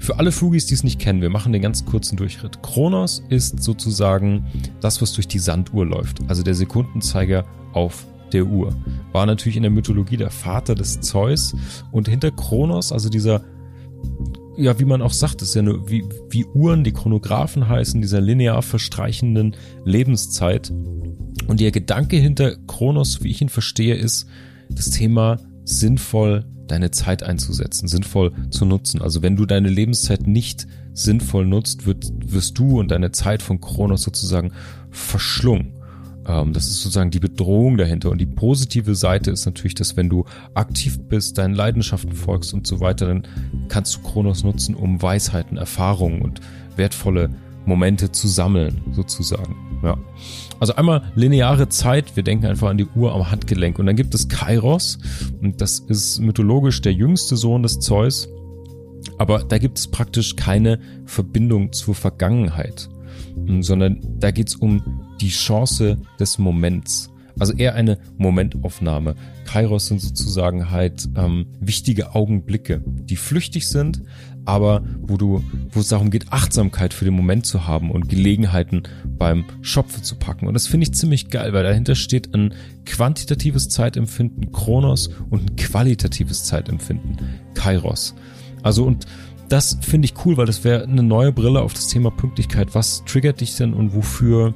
Speaker 1: Für alle Fugis, die es nicht kennen, wir machen den ganz kurzen Durchritt. Kronos ist sozusagen das, was durch die Sanduhr läuft, also der Sekundenzeiger auf der Uhr. War natürlich in der Mythologie der Vater des Zeus und hinter Kronos, also dieser ja, wie man auch sagt, ist ja nur wie, wie Uhren, die Chronographen heißen, dieser linear verstreichenden Lebenszeit. Und der Gedanke hinter Kronos, wie ich ihn verstehe, ist das Thema sinnvoll deine Zeit einzusetzen, sinnvoll zu nutzen. Also wenn du deine Lebenszeit nicht sinnvoll nutzt, wird, wirst du und deine Zeit von Kronos sozusagen verschlungen. Ähm, das ist sozusagen die Bedrohung dahinter. Und die positive Seite ist natürlich, dass wenn du aktiv bist, deinen Leidenschaften folgst und so weiter, dann kannst du Kronos nutzen, um Weisheiten, Erfahrungen und wertvolle Momente zu sammeln, sozusagen. Ja. Also einmal lineare Zeit, wir denken einfach an die Uhr am Handgelenk. Und dann gibt es Kairos, und das ist mythologisch der jüngste Sohn des Zeus. Aber da gibt es praktisch keine Verbindung zur Vergangenheit, sondern da geht es um die Chance des Moments. Also eher eine Momentaufnahme. Kairos sind sozusagen halt ähm, wichtige Augenblicke, die flüchtig sind, aber wo du, wo es darum geht, Achtsamkeit für den Moment zu haben und Gelegenheiten beim Schopfe zu packen. Und das finde ich ziemlich geil, weil dahinter steht ein quantitatives Zeitempfinden, Kronos, und ein qualitatives Zeitempfinden, Kairos. Also und das finde ich cool, weil das wäre eine neue Brille auf das Thema Pünktlichkeit. Was triggert dich denn und wofür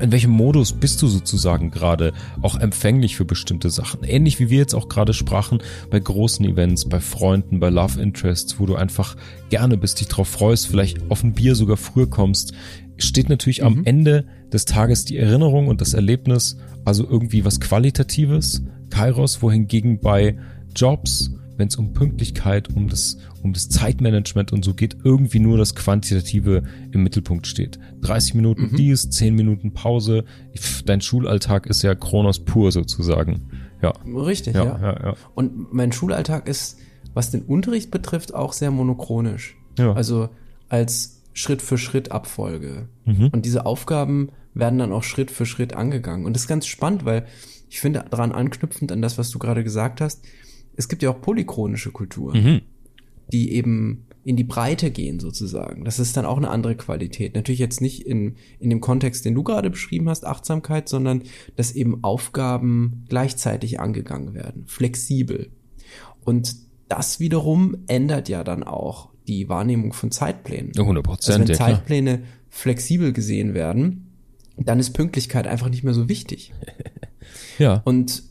Speaker 1: in welchem Modus bist du sozusagen gerade auch empfänglich für bestimmte Sachen? Ähnlich wie wir jetzt auch gerade sprachen bei großen Events, bei Freunden, bei Love Interests, wo du einfach gerne bist, dich drauf freust, vielleicht auf ein Bier sogar früher kommst, steht natürlich mhm. am Ende des Tages die Erinnerung und das Erlebnis, also irgendwie was Qualitatives, Kairos, wohingegen bei Jobs, wenn es um Pünktlichkeit, um das, um das Zeitmanagement und so geht, irgendwie nur das Quantitative im Mittelpunkt steht. 30 Minuten mhm. dies, 10 Minuten Pause. Dein Schulalltag ist ja Kronos pur sozusagen. Ja.
Speaker 3: Richtig, ja, ja. ja, ja. Und mein Schulalltag ist, was den Unterricht betrifft, auch sehr monochronisch. Ja. Also als Schritt für Schritt Abfolge. Mhm. Und diese Aufgaben werden dann auch Schritt für Schritt angegangen. Und das ist ganz spannend, weil ich finde, daran anknüpfend an das, was du gerade gesagt hast, es gibt ja auch polychronische Kulturen, mhm. die eben in die Breite gehen sozusagen. Das ist dann auch eine andere Qualität. Natürlich jetzt nicht in, in dem Kontext, den du gerade beschrieben hast, Achtsamkeit, sondern dass eben Aufgaben gleichzeitig angegangen werden, flexibel. Und das wiederum ändert ja dann auch die Wahrnehmung von Zeitplänen.
Speaker 1: 100 Prozent. Also
Speaker 3: wenn Zeitpläne klar. flexibel gesehen werden, dann ist Pünktlichkeit einfach nicht mehr so wichtig.
Speaker 1: ja.
Speaker 3: Und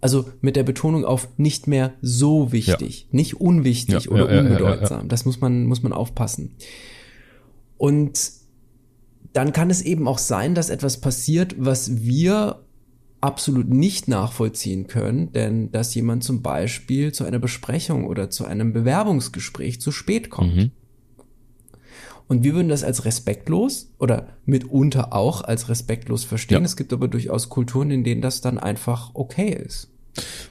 Speaker 3: also mit der Betonung auf nicht mehr so wichtig, ja. nicht unwichtig ja, oder ja, unbedeutsam. Das muss man, muss man aufpassen. Und dann kann es eben auch sein, dass etwas passiert, was wir absolut nicht nachvollziehen können, denn dass jemand zum Beispiel zu einer Besprechung oder zu einem Bewerbungsgespräch zu spät kommt. Mhm. Und wir würden das als respektlos oder mitunter auch als respektlos verstehen. Ja. Es gibt aber durchaus Kulturen, in denen das dann einfach okay ist.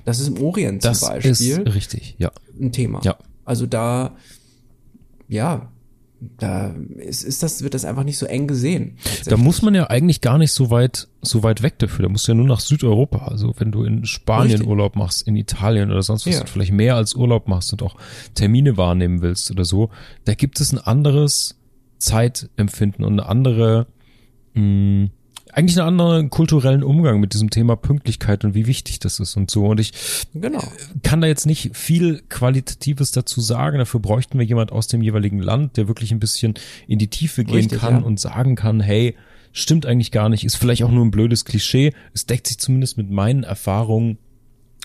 Speaker 3: Das ist im Orient
Speaker 1: das
Speaker 3: zum Beispiel.
Speaker 1: Ist richtig, ja.
Speaker 3: Ein Thema.
Speaker 1: Ja.
Speaker 3: Also da, ja, da ist, ist das, wird das einfach nicht so eng gesehen.
Speaker 1: Da muss man ja eigentlich gar nicht so weit, so weit weg dafür. Da musst du ja nur nach Südeuropa. Also wenn du in Spanien Richtig. Urlaub machst, in Italien oder sonst was, ja. vielleicht mehr als Urlaub machst und auch Termine wahrnehmen willst oder so, da gibt es ein anderes Zeitempfinden und eine andere, mh, mm, eigentlich einen anderen kulturellen Umgang mit diesem Thema Pünktlichkeit und wie wichtig das ist und so. Und ich genau. kann da jetzt nicht viel Qualitatives dazu sagen. Dafür bräuchten wir jemand aus dem jeweiligen Land, der wirklich ein bisschen in die Tiefe gehen Richtig, kann ja. und sagen kann, hey, stimmt eigentlich gar nicht, ist vielleicht auch nur ein blödes Klischee. Es deckt sich zumindest mit meinen Erfahrungen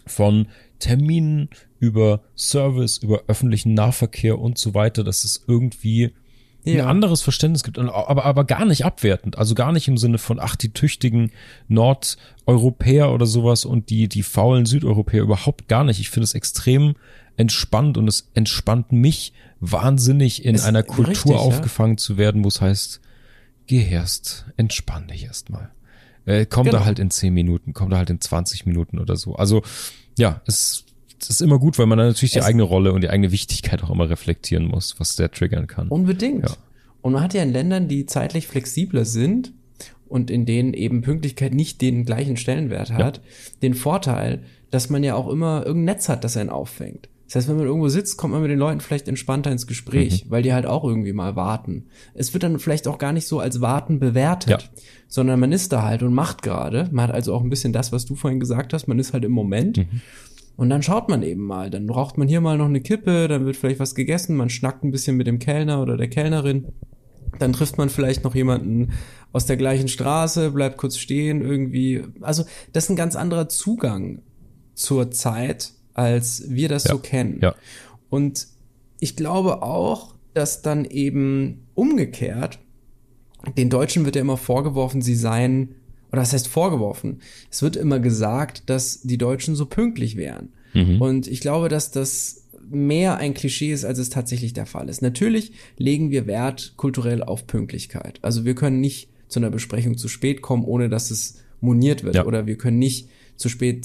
Speaker 1: von Terminen über Service, über öffentlichen Nahverkehr und so weiter, dass es irgendwie ja. ein anderes Verständnis gibt, aber, aber gar nicht abwertend. Also gar nicht im Sinne von, ach, die tüchtigen Nordeuropäer oder sowas und die, die faulen Südeuropäer überhaupt gar nicht. Ich finde es extrem entspannt und es entspannt mich wahnsinnig in es einer Kultur richtig, aufgefangen ja? zu werden, wo es heißt, geh erst, entspann dich erstmal. Äh, komm genau. da halt in zehn Minuten, komm da halt in 20 Minuten oder so. Also ja, es das ist immer gut, weil man dann natürlich die es eigene Rolle und die eigene Wichtigkeit auch immer reflektieren muss, was der triggern kann.
Speaker 3: Unbedingt. Ja. Und man hat ja in Ländern, die zeitlich flexibler sind und in denen eben Pünktlichkeit nicht den gleichen Stellenwert hat, ja. den Vorteil, dass man ja auch immer irgendein Netz hat, das einen auffängt. Das heißt, wenn man irgendwo sitzt, kommt man mit den Leuten vielleicht entspannter ins Gespräch, mhm. weil die halt auch irgendwie mal warten. Es wird dann vielleicht auch gar nicht so als Warten bewertet, ja. sondern man ist da halt und macht gerade. Man hat also auch ein bisschen das, was du vorhin gesagt hast, man ist halt im Moment. Mhm. Und dann schaut man eben mal. Dann braucht man hier mal noch eine Kippe, dann wird vielleicht was gegessen, man schnackt ein bisschen mit dem Kellner oder der Kellnerin. Dann trifft man vielleicht noch jemanden aus der gleichen Straße, bleibt kurz stehen irgendwie. Also das ist ein ganz anderer Zugang zur Zeit, als wir das
Speaker 1: ja.
Speaker 3: so kennen.
Speaker 1: Ja.
Speaker 3: Und ich glaube auch, dass dann eben umgekehrt, den Deutschen wird ja immer vorgeworfen, sie seien oder das heißt vorgeworfen. Es wird immer gesagt, dass die Deutschen so pünktlich wären. Mhm. Und ich glaube, dass das mehr ein Klischee ist, als es tatsächlich der Fall ist. Natürlich legen wir Wert kulturell auf Pünktlichkeit. Also wir können nicht zu einer Besprechung zu spät kommen, ohne dass es moniert wird. Ja. Oder wir können nicht zu spät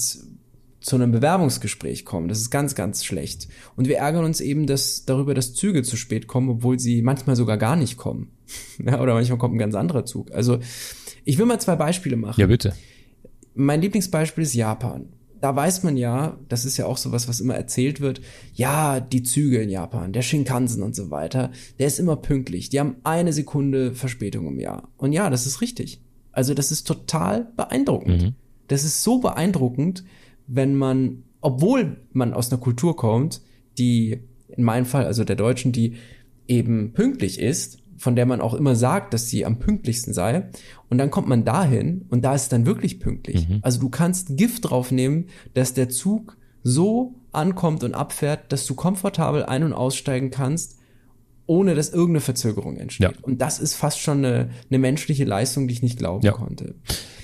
Speaker 3: zu einem Bewerbungsgespräch kommen. Das ist ganz, ganz schlecht. Und wir ärgern uns eben dass, darüber, dass Züge zu spät kommen, obwohl sie manchmal sogar gar nicht kommen. ja, oder manchmal kommt ein ganz anderer Zug. Also ich will mal zwei Beispiele machen.
Speaker 1: Ja, bitte.
Speaker 3: Mein Lieblingsbeispiel ist Japan. Da weiß man ja, das ist ja auch sowas, was immer erzählt wird, ja, die Züge in Japan, der Shinkansen und so weiter, der ist immer pünktlich. Die haben eine Sekunde Verspätung im Jahr. Und ja, das ist richtig. Also das ist total beeindruckend. Mhm. Das ist so beeindruckend, wenn man, obwohl man aus einer Kultur kommt, die in meinem Fall, also der Deutschen, die eben pünktlich ist, von der man auch immer sagt, dass sie am pünktlichsten sei. Und dann kommt man dahin und da ist es dann wirklich pünktlich. Mhm. Also du kannst Gift draufnehmen, dass der Zug so ankommt und abfährt, dass du komfortabel ein- und aussteigen kannst, ohne dass irgendeine Verzögerung entsteht. Ja. Und das ist fast schon eine, eine menschliche Leistung, die ich nicht glauben ja. konnte.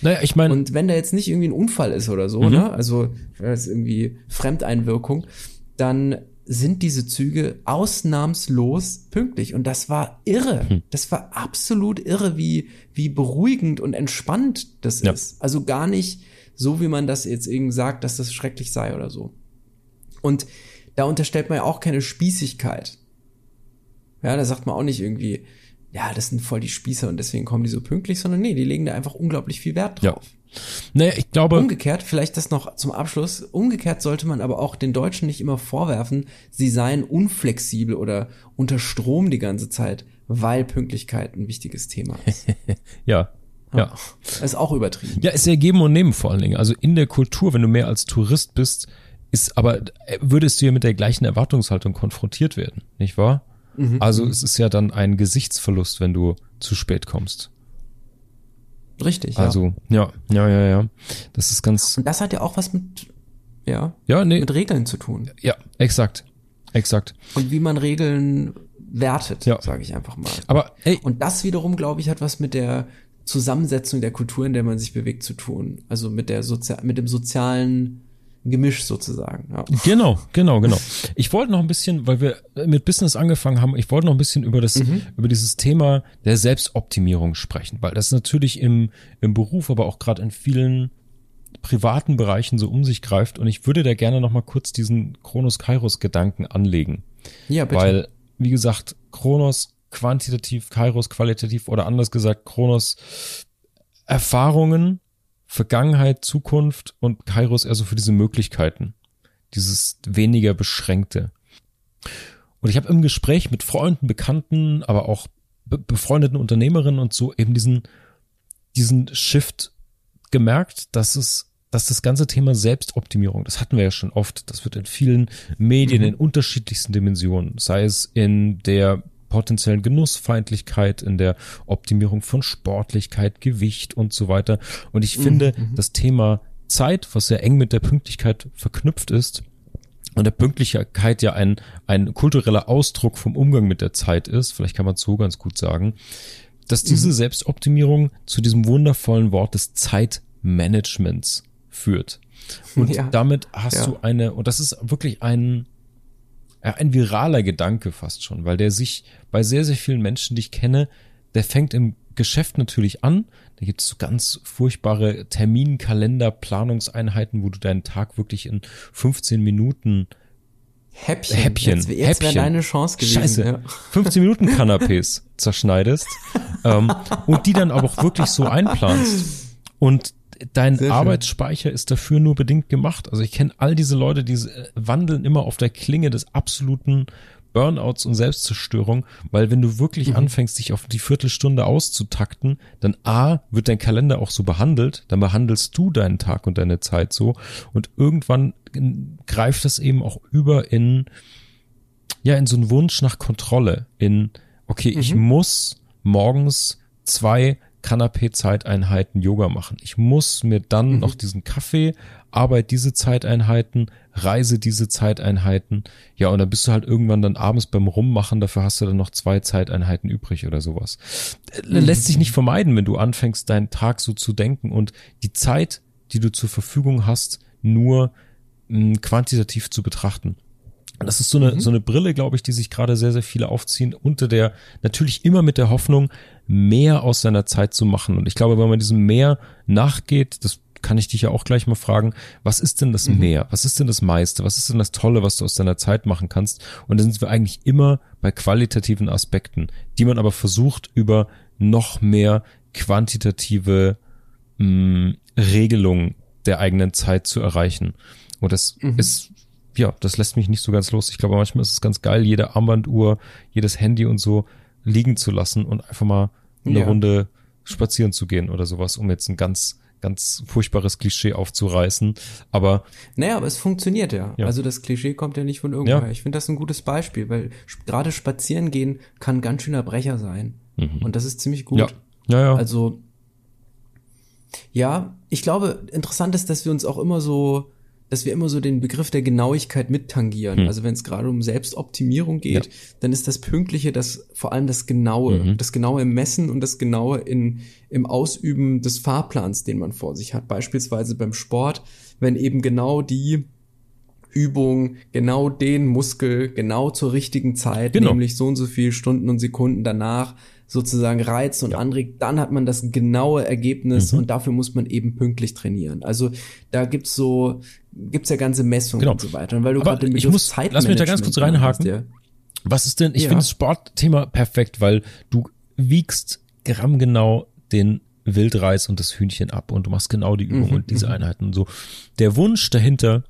Speaker 1: Naja, ich meine.
Speaker 3: Und wenn da jetzt nicht irgendwie ein Unfall ist oder so, mhm. ne, also das ist irgendwie Fremdeinwirkung, dann sind diese Züge ausnahmslos pünktlich. Und das war irre. Hm. Das war absolut irre, wie, wie beruhigend und entspannt das ja. ist. Also gar nicht so, wie man das jetzt irgendwie sagt, dass das schrecklich sei oder so. Und da unterstellt man ja auch keine Spießigkeit. Ja, da sagt man auch nicht irgendwie, ja, das sind voll die Spießer und deswegen kommen die so pünktlich, sondern nee, die legen da einfach unglaublich viel Wert drauf.
Speaker 1: Ja. Naja, ich glaube.
Speaker 3: Umgekehrt, vielleicht das noch zum Abschluss, umgekehrt sollte man aber auch den Deutschen nicht immer vorwerfen, sie seien unflexibel oder unter Strom die ganze Zeit, weil Pünktlichkeit ein wichtiges Thema ist.
Speaker 1: ja, ja.
Speaker 3: Das ist auch übertrieben.
Speaker 1: Ja, ist ja geben und nehmen vor allen Dingen. Also in der Kultur, wenn du mehr als Tourist bist, ist aber, würdest du ja mit der gleichen Erwartungshaltung konfrontiert werden, nicht wahr? Mhm. Also es ist ja dann ein Gesichtsverlust, wenn du zu spät kommst.
Speaker 3: Richtig.
Speaker 1: Also, ja, ja, ja, ja. Das ist ganz.
Speaker 3: Und das hat ja auch was mit, ja,
Speaker 1: ja nee.
Speaker 3: mit Regeln zu tun.
Speaker 1: Ja, exakt. Exakt.
Speaker 3: Und wie man Regeln wertet, ja. sage ich einfach mal.
Speaker 1: Aber ey.
Speaker 3: Und das wiederum, glaube ich, hat was mit der Zusammensetzung der Kultur, in der man sich bewegt, zu tun. Also mit der Sozi mit dem sozialen Gemisch sozusagen. Ja.
Speaker 1: Genau, genau, genau. Ich wollte noch ein bisschen, weil wir mit Business angefangen haben, ich wollte noch ein bisschen über das, mhm. über dieses Thema der Selbstoptimierung sprechen, weil das natürlich im, im Beruf, aber auch gerade in vielen privaten Bereichen so um sich greift und ich würde da gerne noch mal kurz diesen Kronos Kairos Gedanken anlegen.
Speaker 3: Ja, bitte.
Speaker 1: Weil, wie gesagt, Kronos quantitativ, Kairos qualitativ oder anders gesagt, Kronos Erfahrungen Vergangenheit, Zukunft und Kairos eher so für diese Möglichkeiten. Dieses weniger beschränkte. Und ich habe im Gespräch mit Freunden, Bekannten, aber auch be befreundeten Unternehmerinnen und so eben diesen, diesen Shift gemerkt, dass es, dass das ganze Thema Selbstoptimierung, das hatten wir ja schon oft, das wird in vielen Medien mhm. in unterschiedlichsten Dimensionen, sei es in der potenziellen Genussfeindlichkeit, in der Optimierung von Sportlichkeit, Gewicht und so weiter. Und ich finde, mhm. das Thema Zeit, was sehr eng mit der Pünktlichkeit verknüpft ist, und der Pünktlichkeit ja ein, ein kultureller Ausdruck vom Umgang mit der Zeit ist, vielleicht kann man es so ganz gut sagen, dass diese mhm. Selbstoptimierung zu diesem wundervollen Wort des Zeitmanagements führt. Und ja. damit hast ja. du eine, und das ist wirklich ein, ein viraler Gedanke fast schon, weil der sich bei sehr, sehr vielen Menschen, die ich kenne, der fängt im Geschäft natürlich an. Da gibt es so ganz furchtbare Terminkalender, Planungseinheiten, wo du deinen Tag wirklich in 15 Minuten
Speaker 3: Häppchen.
Speaker 1: Häppchen.
Speaker 3: Jetzt, jetzt wäre deine Chance gewesen.
Speaker 1: Scheiße. Ja. 15 Minuten Canapés zerschneidest ähm, und die dann aber auch wirklich so einplanst. Und dein Sehr Arbeitsspeicher schön. ist dafür nur bedingt gemacht. Also ich kenne all diese Leute, die äh, wandeln immer auf der Klinge des absoluten Burnouts und Selbstzerstörung, weil wenn du wirklich mhm. anfängst, dich auf die Viertelstunde auszutakten, dann A, wird dein Kalender auch so behandelt, dann behandelst du deinen Tag und deine Zeit so und irgendwann greift das eben auch über in, ja, in so einen Wunsch nach Kontrolle, in, okay, mhm. ich muss morgens zwei Kanapé-Zeiteinheiten Yoga machen. Ich muss mir dann mhm. noch diesen Kaffee, Arbeit diese Zeiteinheiten, Reise diese Zeiteinheiten. Ja, und dann bist du halt irgendwann dann abends beim Rummachen, dafür hast du dann noch zwei Zeiteinheiten übrig oder sowas. Mhm. Lässt sich nicht vermeiden, wenn du anfängst, deinen Tag so zu denken und die Zeit, die du zur Verfügung hast, nur mh, hm, quantitativ zu betrachten. Das ist so eine, mhm. so eine Brille, glaube ich, die sich gerade sehr, sehr viele aufziehen, unter der, natürlich immer mit der Hoffnung, mehr aus seiner Zeit zu machen. Und ich glaube, wenn man diesem Mehr nachgeht, das kann ich dich ja auch gleich mal fragen, was ist denn das mhm. Mehr? Was ist denn das meiste? Was ist denn das Tolle, was du aus deiner Zeit machen kannst? Und dann sind wir eigentlich immer bei qualitativen Aspekten, die man aber versucht, über noch mehr quantitative mh, mm, Regelungen der eigenen Zeit zu erreichen. Und das mhm. ist ja, das lässt mich nicht so ganz los. Ich glaube, manchmal ist es ganz geil, jede Armbanduhr, jedes Handy und so liegen zu lassen und einfach mal eine ja. Runde spazieren zu gehen oder sowas, um jetzt ein ganz, ganz furchtbares Klischee aufzureißen. Aber
Speaker 3: Naja, aber es funktioniert ja.
Speaker 1: Ja.
Speaker 3: Also das Klischee kommt ja nicht von irgendwoher.
Speaker 1: Ja.
Speaker 3: Ich finde das ein gutes Beispiel, weil gerade spazieren gehen kann ganz schöner Brecher sein. Und das ist ziemlich gut.
Speaker 1: ja, ja, ja.
Speaker 3: Also, ja, ich glaube, interessant ist, dass wir uns auch immer so, dass wir immer so den Begriff der Genauigkeit mittangieren. Also wenn es gerade um Selbstoptimierung geht,
Speaker 1: Hm. Ja.
Speaker 3: dann ist das Pünktliche das, vor allem das Genaue,
Speaker 1: Mhm.
Speaker 3: das Genaue im Messen und das Genaue in, im Ausüben des Fahrplans, den man vor sich hat. Beispielsweise beim Sport, wenn eben genau die Übung, genau den Muskel, genau zur richtigen Zeit,
Speaker 1: Genau.
Speaker 3: nämlich so und so viele Stunden und Sekunden danach sozusagen reizt und anregt, dann hat man das genaue Ergebnis
Speaker 1: Mhm.
Speaker 3: und dafür muss man eben pünktlich trainieren. Also da gibt's so, gibt's ja ganze Messungen
Speaker 1: Genau.
Speaker 3: und so weiter. Und weil du
Speaker 1: Aber
Speaker 3: gerade den Begriff
Speaker 1: muss- lass mich da ganz kurz
Speaker 3: Zeitmanagement
Speaker 1: reinhaken.
Speaker 3: hast,
Speaker 1: Was ist denn, ich
Speaker 3: Ja.
Speaker 1: finde das Sportthema perfekt, weil du wiegst grammgenau den Wildreis und das Hühnchen ab und du machst genau die Übung
Speaker 3: Mhm,
Speaker 1: und diese Einheiten und so. Der Wunsch dahinter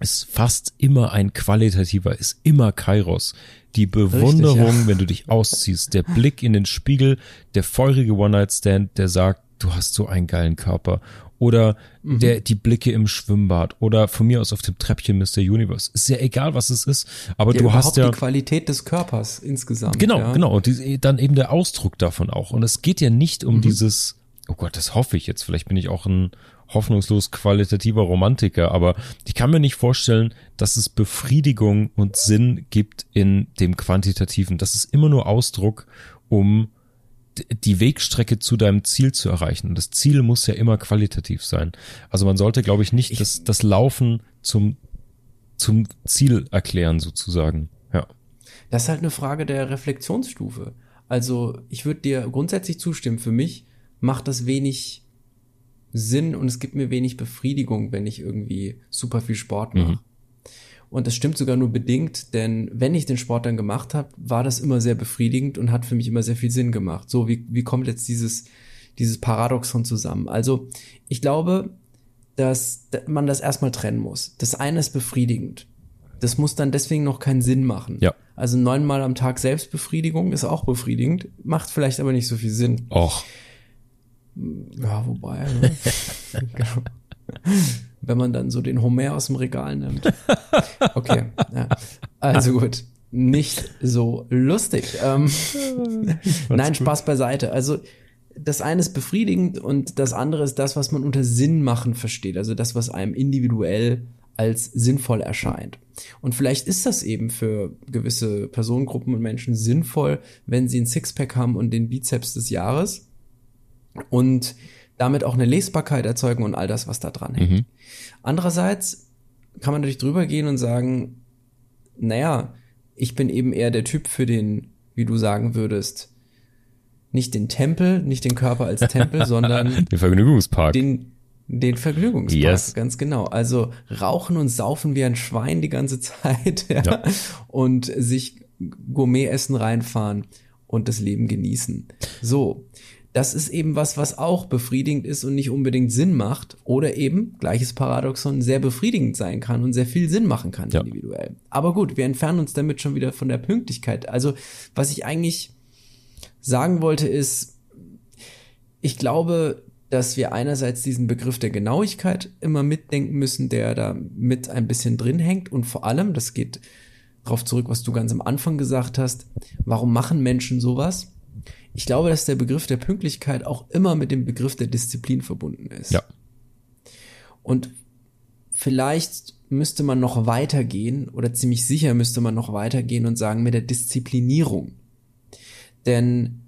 Speaker 1: ist fast immer ein qualitativer, ist immer Kairos. Die Bewunderung,
Speaker 3: ja.
Speaker 1: wenn du dich ausziehst, der Blick in den Spiegel, der feurige One-Night-Stand, der sagt, du hast so einen geilen Körper. Oder
Speaker 3: Mhm.
Speaker 1: der, die Blicke im Schwimmbad oder von mir aus auf dem Treppchen Mr. Universe. Ist ja egal, was es ist, aber
Speaker 3: Ja,
Speaker 1: du hast ja.
Speaker 3: die Qualität des Körpers insgesamt.
Speaker 1: Genau,
Speaker 3: ja.
Speaker 1: genau. Und die, dann eben der Ausdruck davon auch. Und es geht ja nicht
Speaker 3: Mhm.
Speaker 1: um dieses, oh Gott, das hoffe ich jetzt. Vielleicht bin ich auch ein hoffnungslos qualitativer Romantiker, aber ich kann mir nicht vorstellen, dass es Befriedigung und Sinn gibt in dem Quantitativen. Das ist immer nur Ausdruck, um die Wegstrecke zu deinem Ziel zu erreichen. Und das Ziel muss ja immer qualitativ sein. Also man sollte, glaube ich, nicht
Speaker 3: Ich-
Speaker 1: das, das Laufen zum, zum Ziel erklären, sozusagen. Ja.
Speaker 3: Das ist halt eine Frage der Reflexionsstufe. Also ich würde dir grundsätzlich zustimmen. Für mich macht das wenig Sinn und es gibt mir wenig Befriedigung, wenn ich irgendwie super viel Sport mache.
Speaker 1: Mhm.
Speaker 3: Und das stimmt sogar nur bedingt, denn wenn ich den Sport dann gemacht habe, war das immer sehr befriedigend und hat für mich immer sehr viel Sinn gemacht. So, wie, wie kommt jetzt dieses, dieses Paradoxon zusammen? Also, ich glaube, dass man das erstmal trennen muss. Das eine ist befriedigend. Das muss dann deswegen noch keinen Sinn machen.
Speaker 1: Ja.
Speaker 3: Also neunmal am Tag Selbstbefriedigung ist auch befriedigend, macht vielleicht aber nicht so viel Sinn.
Speaker 1: Och.
Speaker 3: Ja, wobei, ne? Wenn man dann so den Homer aus dem Regal nimmt. Okay, ja. also gut. Nicht so lustig. Ähm, nein, Spaß beiseite. Also das eine ist befriedigend und das andere ist das, was man unter Sinn machen versteht. Also das, was einem individuell als sinnvoll erscheint. Und vielleicht ist das eben für gewisse Personengruppen und Menschen sinnvoll, wenn sie ein Sixpack haben und den Bizeps des Jahres und damit auch eine Lesbarkeit erzeugen und all das, was da dran hängt.
Speaker 1: Mhm.
Speaker 3: Andererseits kann man natürlich drüber gehen und sagen, naja, ich bin eben eher der Typ für den, wie du sagen würdest, nicht den Tempel, nicht den Körper als Tempel, sondern
Speaker 1: Der Vergnügungspark.
Speaker 3: den, den Vergnügungspark,
Speaker 1: Yes.
Speaker 3: ganz genau. Also rauchen und saufen wie ein Schwein die ganze Zeit ja,
Speaker 1: Ja.
Speaker 3: und sich Gourmet-Essen reinfahren und das Leben genießen. So, das ist eben was, was auch befriedigend ist und nicht unbedingt Sinn macht oder eben, gleiches Paradoxon, sehr befriedigend sein kann und sehr viel Sinn machen kann
Speaker 1: Ja.
Speaker 3: individuell. Aber gut, wir entfernen uns damit schon wieder von der Pünktlichkeit. Also, was ich eigentlich sagen wollte, ist, ich glaube, dass wir einerseits diesen Begriff der Genauigkeit immer mitdenken müssen, der da mit ein bisschen drin hängt und vor allem, das geht darauf zurück, was du ganz am Anfang gesagt hast, warum machen Menschen sowas? Ich glaube, dass der Begriff der Pünktlichkeit auch immer mit dem Begriff der Disziplin verbunden ist.
Speaker 1: Ja.
Speaker 3: Und vielleicht müsste man noch weitergehen oder ziemlich sicher müsste man noch weitergehen und sagen mit der Disziplinierung. Denn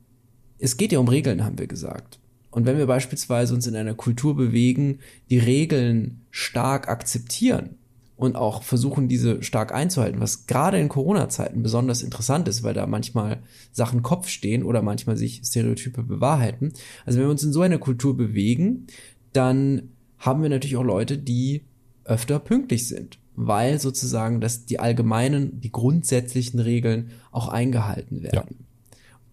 Speaker 3: es geht ja um Regeln, haben wir gesagt. Und wenn wir beispielsweise uns in einer Kultur bewegen, die Regeln stark akzeptieren und auch versuchen, diese stark einzuhalten, was gerade in Corona-Zeiten besonders interessant ist, weil da manchmal Sachen Kopf stehen oder manchmal sich Stereotype bewahrheiten. Also wenn wir uns in so einer Kultur bewegen, dann haben wir natürlich auch Leute, die öfter pünktlich sind, weil sozusagen dass die allgemeinen, die grundsätzlichen Regeln auch eingehalten werden.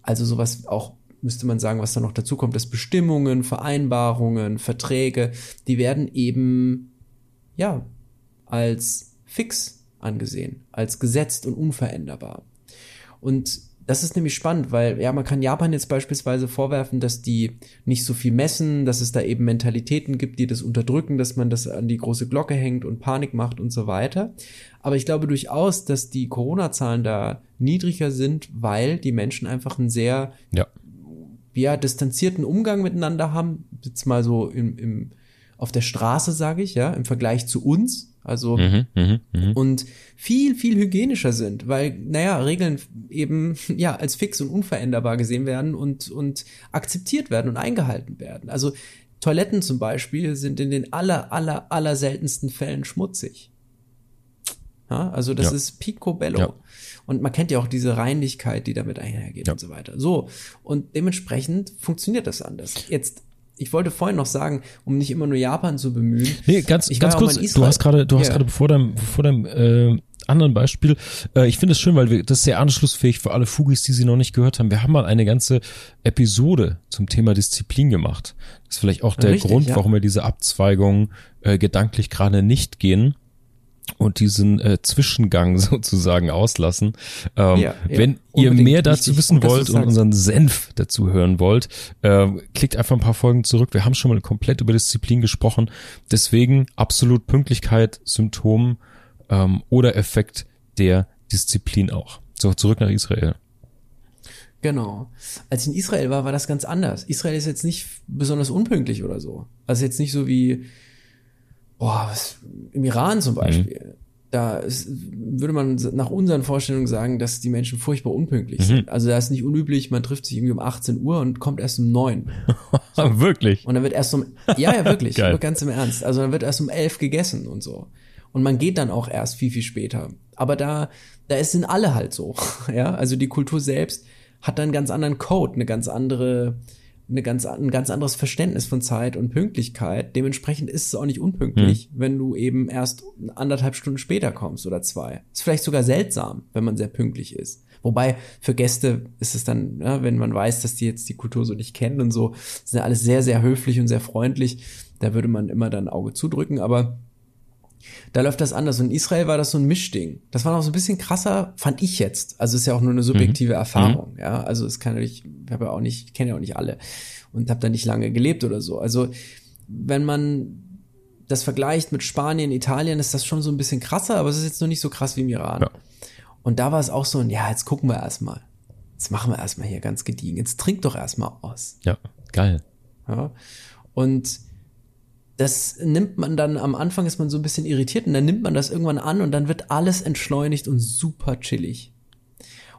Speaker 3: Also sowas auch müsste man sagen, was da noch dazu kommt, dass Bestimmungen, Vereinbarungen, Verträge, die werden eben ja als fix angesehen, als gesetzt und unveränderbar. Und das ist nämlich spannend, weil ja, man kann Japan jetzt beispielsweise vorwerfen, dass die nicht so viel messen, dass es da eben Mentalitäten gibt, die das unterdrücken, dass man das an die große Glocke hängt und Panik macht und so weiter. Aber ich glaube durchaus, dass die Corona-Zahlen da niedriger sind, weil die Menschen einfach einen sehr
Speaker 1: Ja.
Speaker 3: ja, distanzierten Umgang miteinander haben. Jetzt mal so im, im, auf der Straße, sage ich, ja, im Vergleich zu uns. Also
Speaker 1: Mhm, mhm, mhm.
Speaker 3: und viel, viel hygienischer sind, weil, naja, Regeln eben ja als fix und unveränderbar gesehen werden und, und akzeptiert werden und eingehalten werden. Also Toiletten zum Beispiel sind in den aller, aller, aller seltensten Fällen schmutzig. Ja, also das
Speaker 1: Ja.
Speaker 3: ist picobello.
Speaker 1: Ja.
Speaker 3: Und man kennt ja auch diese Reinlichkeit, die damit einhergeht
Speaker 1: Ja.
Speaker 3: und so weiter. So, und dementsprechend funktioniert das anders. Jetzt, ich wollte vorhin noch sagen, um nicht immer nur Japan zu bemühen.
Speaker 1: Nee, ganz, ganz kurz, du hast gerade, du hast
Speaker 3: Ja.
Speaker 1: gerade bevor deinem, bevor deinem äh, anderen Beispiel, äh, ich finde es schön, weil wir, das ist sehr anschlussfähig für alle Fugis, die sie noch nicht gehört haben. Wir haben mal eine ganze Episode zum Thema Disziplin gemacht. Das ist vielleicht auch der
Speaker 3: Richtig,
Speaker 1: Grund,
Speaker 3: ja.
Speaker 1: warum wir diese Abzweigung äh, gedanklich gerade nicht gehen und diesen äh, Zwischengang sozusagen auslassen. Ähm,
Speaker 3: Ja, ja,
Speaker 1: wenn ihr
Speaker 3: unbedingt
Speaker 1: mehr dazu
Speaker 3: wichtig.
Speaker 1: wissen wollt und unseren Senf dazu hören wollt, äh, klickt einfach ein paar Folgen zurück. Wir haben schon mal komplett über Disziplin gesprochen. Deswegen absolut Pünktlichkeit, Symptom ähm, oder Effekt der Disziplin auch. So, zurück nach Israel.
Speaker 3: Genau. Als ich in Israel war, war das ganz anders. Israel ist jetzt nicht besonders unpünktlich oder so. Also jetzt nicht so wie boah, was, im Iran zum Beispiel. Da ist, würde man nach unseren Vorstellungen sagen, dass die Menschen furchtbar unpünktlich sind. Also da ist nicht unüblich, man trifft sich irgendwie um 18 Uhr und kommt erst um 9.
Speaker 1: Wirklich?
Speaker 3: Und dann wird erst um, ja, ja, wirklich, ganz im Ernst. Also dann wird erst um elf gegessen und so. Und man geht dann auch erst viel, viel später. Aber da, da ist- sind alle halt so. Ja, also die Kultur selbst hat dann einen ganz anderen Code, eine ganz andere, eine ganz, ein ganz anderes Verständnis von Zeit und Pünktlichkeit. Dementsprechend ist es auch nicht unpünktlich, wenn du eben erst anderthalb Stunden später kommst oder zwei. Ist vielleicht sogar seltsam, wenn man sehr pünktlich ist. Wobei für Gäste ist es dann, ja, wenn man weiß, dass die jetzt die Kultur so nicht kennen und so, sind ja alles sehr, sehr höflich und sehr freundlich. Da würde man immer dann ein Auge zudrücken, aber da läuft das anders. Und in Israel war das so ein Mischding. Das war noch so ein bisschen krasser, fand ich jetzt. Also ist ja auch nur eine subjektive Erfahrung. Ja, also es kann natürlich, ich habe ja auch nicht, ich kenne ja auch nicht alle und habe da nicht lange gelebt oder so. Also wenn man das vergleicht mit Spanien, Italien, ist das schon so ein bisschen krasser, aber es ist jetzt noch nicht so krass wie im Iran.
Speaker 1: Ja.
Speaker 3: Und da war es auch so ein, ja, jetzt gucken wir erstmal. Jetzt machen wir erstmal hier ganz gediegen. Jetzt trink doch erstmal aus.
Speaker 1: Ja, geil.
Speaker 3: Ja. Und das nimmt man dann, am Anfang ist man so ein bisschen irritiert und dann nimmt man das irgendwann an und dann wird alles entschleunigt und super chillig.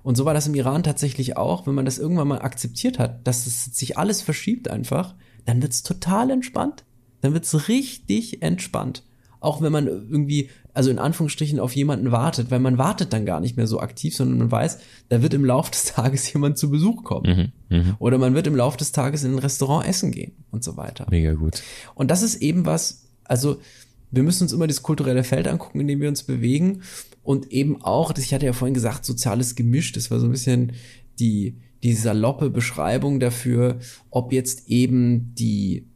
Speaker 3: Und so war das im Iran tatsächlich auch, wenn man das irgendwann mal akzeptiert hat, dass es sich alles verschiebt einfach, dann wird's total entspannt. Dann wird's richtig entspannt. Auch wenn man irgendwie, also in Anführungsstrichen auf jemanden wartet, weil man wartet dann gar nicht mehr so aktiv, sondern man weiß, da wird im Laufe des Tages jemand zu Besuch kommen. Oder man wird im Laufe des Tages in ein Restaurant essen gehen und so weiter.
Speaker 1: Mega gut.
Speaker 3: Und das ist eben was, also wir müssen uns immer das kulturelle Feld angucken, in dem wir uns bewegen und eben auch, das- ich hatte ja vorhin gesagt, soziales Gemisch, das war so ein bisschen die, die saloppe Beschreibung dafür, ob jetzt eben die,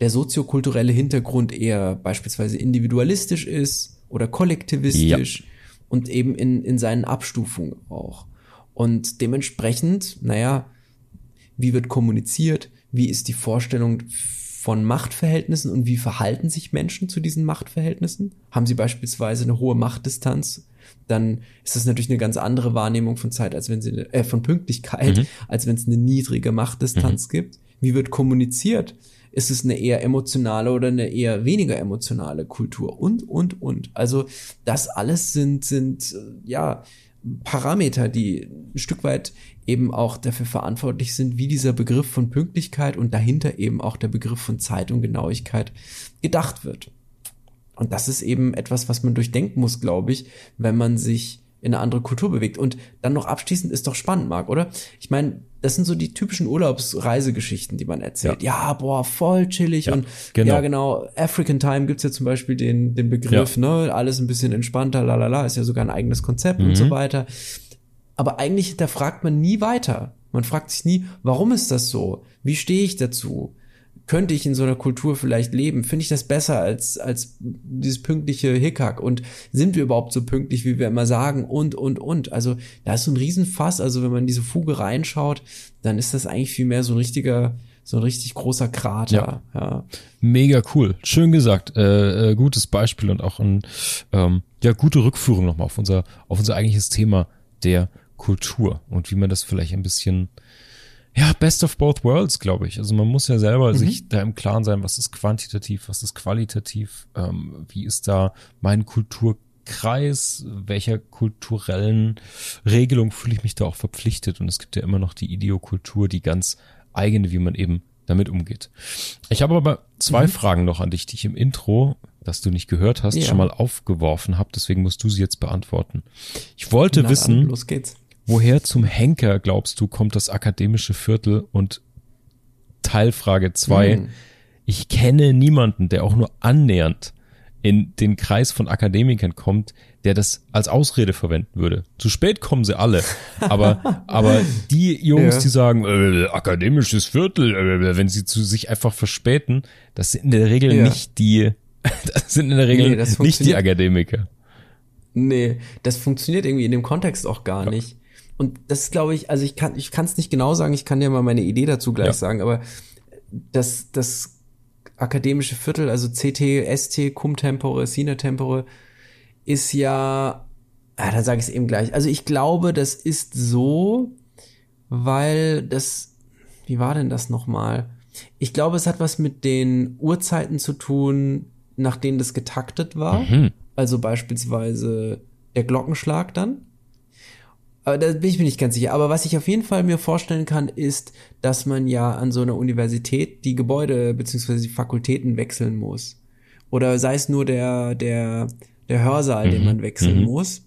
Speaker 3: der soziokulturelle Hintergrund eher beispielsweise individualistisch ist oder kollektivistisch und eben in, in seinen Abstufungen auch. Und dementsprechend, naja, wie wird kommuniziert, wie ist die Vorstellung von Machtverhältnissen und wie verhalten sich Menschen zu diesen Machtverhältnissen? Haben sie beispielsweise eine hohe Machtdistanz? Dann ist das natürlich eine ganz andere Wahrnehmung von Zeit, als wenn sie äh, von Pünktlichkeit, als wenn es eine niedrige Machtdistanz gibt. Wie wird kommuniziert? Ist es eine eher emotionale oder eine eher weniger emotionale Kultur? Und, und, und. Also das alles sind, sind äh, ja Parameter, die ein Stück weit eben auch dafür verantwortlich sind, wie dieser Begriff von Pünktlichkeit und dahinter eben auch der Begriff von Zeit und Genauigkeit gedacht wird. Und das ist eben etwas, was man durchdenken muss, glaube ich, wenn man sich in eine andere Kultur bewegt. Und dann noch abschließend ist doch spannend, Marc, oder? Ich meine, das sind so die typischen Urlaubsreisegeschichten, die man erzählt. Ja, boah, voll chillig
Speaker 1: Ja,
Speaker 3: und
Speaker 1: genau.
Speaker 3: ja, genau. African Time gibt's ja zum Beispiel den, den Begriff, ne? Alles ein bisschen entspannter, lalala, ist ja sogar ein eigenes Konzept und so weiter. Aber eigentlich hinterfragt man nie weiter. Man fragt sich nie, warum ist das so? Wie stehe ich dazu? Könnte ich in so einer Kultur vielleicht leben? Finde ich das besser als, als dieses pünktliche Hickhack? Und sind wir überhaupt so pünktlich, wie wir immer sagen? Und, und, und. Also da ist so ein Riesenfass. Also wenn man in diese Fuge reinschaut, dann ist das eigentlich viel mehr so ein richtiger, so ein richtig großer Krater. Ja. ja.
Speaker 1: Mega cool. Schön gesagt. Äh, äh, gutes Beispiel und auch ein, ähm, ja, gute Rückführung nochmal auf unser, auf unser eigentliches Thema der Kultur und wie man das vielleicht ein bisschen ja, best of both worlds, glaube ich. Also man muss ja selber mhm. sich da im Klaren sein, was ist quantitativ, was ist qualitativ, ähm, wie ist da mein Kulturkreis, welcher kulturellen Regelung fühle ich mich da auch verpflichtet. Und es gibt ja immer noch die Ideokultur, die ganz eigene, wie man eben damit umgeht. Ich habe aber zwei mhm. Fragen noch an dich, die ich im Intro, das du nicht gehört hast, ja. schon mal aufgeworfen habe. Deswegen musst du sie jetzt beantworten. Ich wollte Na, wissen,
Speaker 3: los geht's
Speaker 1: Woher zum Henker, glaubst du, kommt das akademische Viertel? Und Teilfrage zwei: hm. Ich kenne niemanden, der auch nur annähernd in den Kreis von Akademikern kommt, der das als Ausrede verwenden würde. Zu spät kommen sie alle. Aber, aber die Jungs, ja. die sagen, äh, akademisches Viertel, äh, wenn sie zu sich einfach verspäten, das sind in der Regel ja. nicht die, das sind in der Regel nee, nicht die Akademiker.
Speaker 3: Nee, das funktioniert irgendwie in dem Kontext auch gar ja. nicht. Und das glaube ich, also ich kann ich kann es nicht genau sagen, ich kann dir mal meine Idee dazu gleich ja. sagen, aber das, das akademische Viertel, also CT, ST, Cum Tempore, Sine Tempore, ist ja, ah, dann sage ich es eben gleich. Also ich glaube, das ist so, weil das, wie war denn das nochmal? Ich glaube, es hat was mit den Uhrzeiten zu tun, nach denen das getaktet war. Mhm. Also beispielsweise der Glockenschlag dann. Aber da bin ich mir nicht ganz sicher. Aber was ich auf jeden Fall mir vorstellen kann, ist, dass man ja an so einer Universität die Gebäude bzw. die Fakultäten wechseln muss. Oder sei es nur der, der, der Hörsaal, mhm. den man wechseln mhm. muss.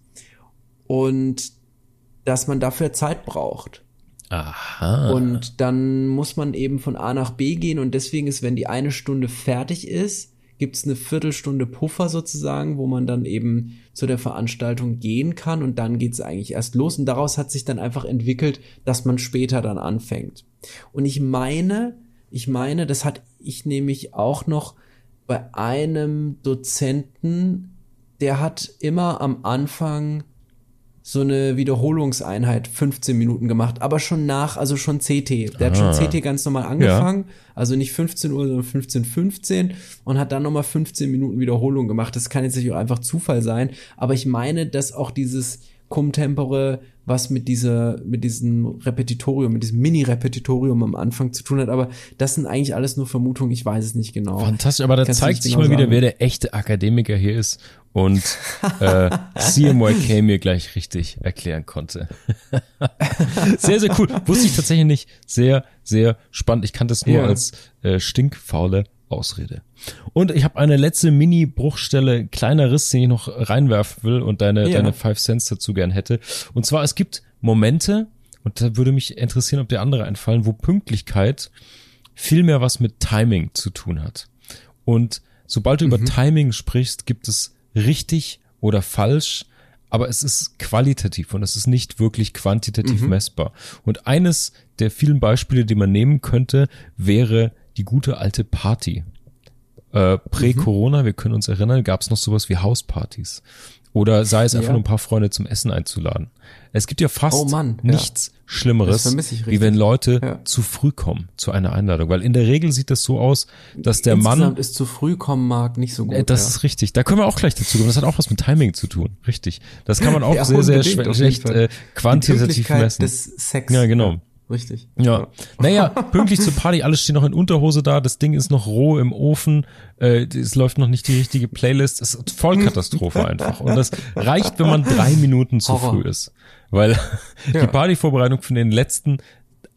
Speaker 3: Und dass man dafür Zeit braucht.
Speaker 1: Aha.
Speaker 3: Und dann muss man eben von A nach B gehen und deswegen ist, wenn die eine Stunde fertig ist, gibt es eine Viertelstunde Puffer sozusagen, wo man dann eben zu der Veranstaltung gehen kann und dann geht es eigentlich erst los. Und daraus hat sich dann einfach entwickelt, dass man später dann anfängt. Und ich meine, ich meine, das hat ich nämlich auch noch bei einem Dozenten, der hat immer am Anfang so eine Wiederholungseinheit 15 Minuten gemacht, aber schon nach, also schon CT. Der ah. hat schon ah. CT ganz normal angefangen, ja. also nicht 15 Uhr, sondern 15, 15 und hat dann nochmal 15 Minuten Wiederholung gemacht. Das kann jetzt nicht auch einfach Zufall sein, aber ich meine, dass auch dieses Cum Tempore was mit dieser, mit diesem Repetitorium, mit diesem Mini-Repetitorium am Anfang zu tun hat, aber das sind eigentlich alles nur Vermutungen, ich weiß es nicht genau.
Speaker 1: Fantastisch, aber da zeigt sich genau mal wieder, sagen. wer der echte Akademiker hier ist und äh, CMYK mir gleich richtig erklären konnte. sehr, sehr cool. Wusste ich tatsächlich nicht. Sehr, sehr spannend. Ich kannte es nur ja. als äh, stinkfaule Ausrede. Und ich habe eine letzte Mini-Bruchstelle, kleiner Riss, den ich noch reinwerfen will und deine, ja. deine Five Cents dazu gern hätte. Und zwar, es gibt Momente, und da würde mich interessieren, ob dir andere einfallen, wo Pünktlichkeit viel mehr was mit Timing zu tun hat. Und sobald du mhm. über Timing sprichst, gibt es richtig oder falsch, aber es ist qualitativ und es ist nicht wirklich quantitativ mhm. messbar. Und eines der vielen Beispiele, die man nehmen könnte, wäre die gute alte Party. Äh, Prä-Corona, mhm. wir können uns erinnern, gab es noch sowas wie Hauspartys. Oder sei es einfach ja. nur ein paar Freunde zum Essen einzuladen. Es gibt ja fast oh Mann, nichts ja. Schlimmeres, wie wenn Leute ja. zu früh kommen zu einer Einladung. Weil in der Regel sieht das so aus, dass der Insgesamt Mann.
Speaker 3: ist zu früh kommen mag nicht so gut.
Speaker 1: Äh, das ist richtig. Da können wir auch gleich dazu kommen. Das hat auch was mit Timing zu tun. Richtig. Das kann man auch sehr, sehr schlecht äh, quantitativ messen.
Speaker 3: Des Sex.
Speaker 1: Ja, genau
Speaker 3: richtig.
Speaker 1: Ja. Naja, pünktlich zur Party, alles steht noch in Unterhose da, das Ding ist noch roh im Ofen, äh, es läuft noch nicht die richtige Playlist, es ist Vollkatastrophe einfach. Und das reicht, wenn man drei Minuten zu Horror. früh ist. Weil ja. die Partyvorbereitung von den letzten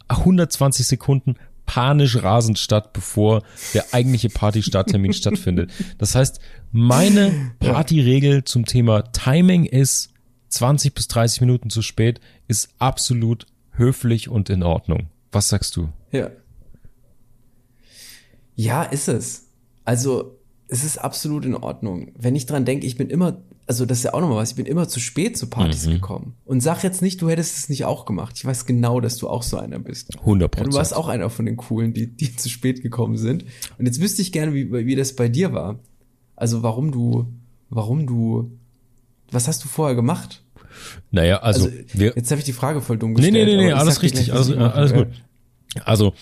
Speaker 1: 120 Sekunden panisch rasend statt, bevor der eigentliche Partystarttermin stattfindet. Das heißt, meine Partyregel zum Thema Timing ist 20 bis 30 Minuten zu spät, ist absolut höflich und in Ordnung. Was sagst du?
Speaker 3: Ja. Ja, ist es. Also, es ist absolut in Ordnung. Wenn ich dran denke, ich bin immer also das ist ja auch nochmal was, ich bin immer zu spät zu Partys
Speaker 1: Mhm.
Speaker 3: gekommen. Und sag jetzt nicht, du hättest es nicht auch gemacht. Ich weiß genau, dass du auch so einer bist.
Speaker 1: 100
Speaker 3: Ja, du warst auch einer von den Coolen, die, die zu spät gekommen sind. Und jetzt wüsste ich gerne, wie, wie das bei dir war. Also warum du, warum du, was hast du vorher gemacht?
Speaker 1: Naja, also,
Speaker 3: Also,
Speaker 1: wir,
Speaker 3: Jetzt habe ich die Frage voll dumm
Speaker 1: Nee,
Speaker 3: gestellt.
Speaker 1: nee, nee, nee
Speaker 3: ich
Speaker 1: alles richtig,
Speaker 3: was
Speaker 1: alles, gut. Also,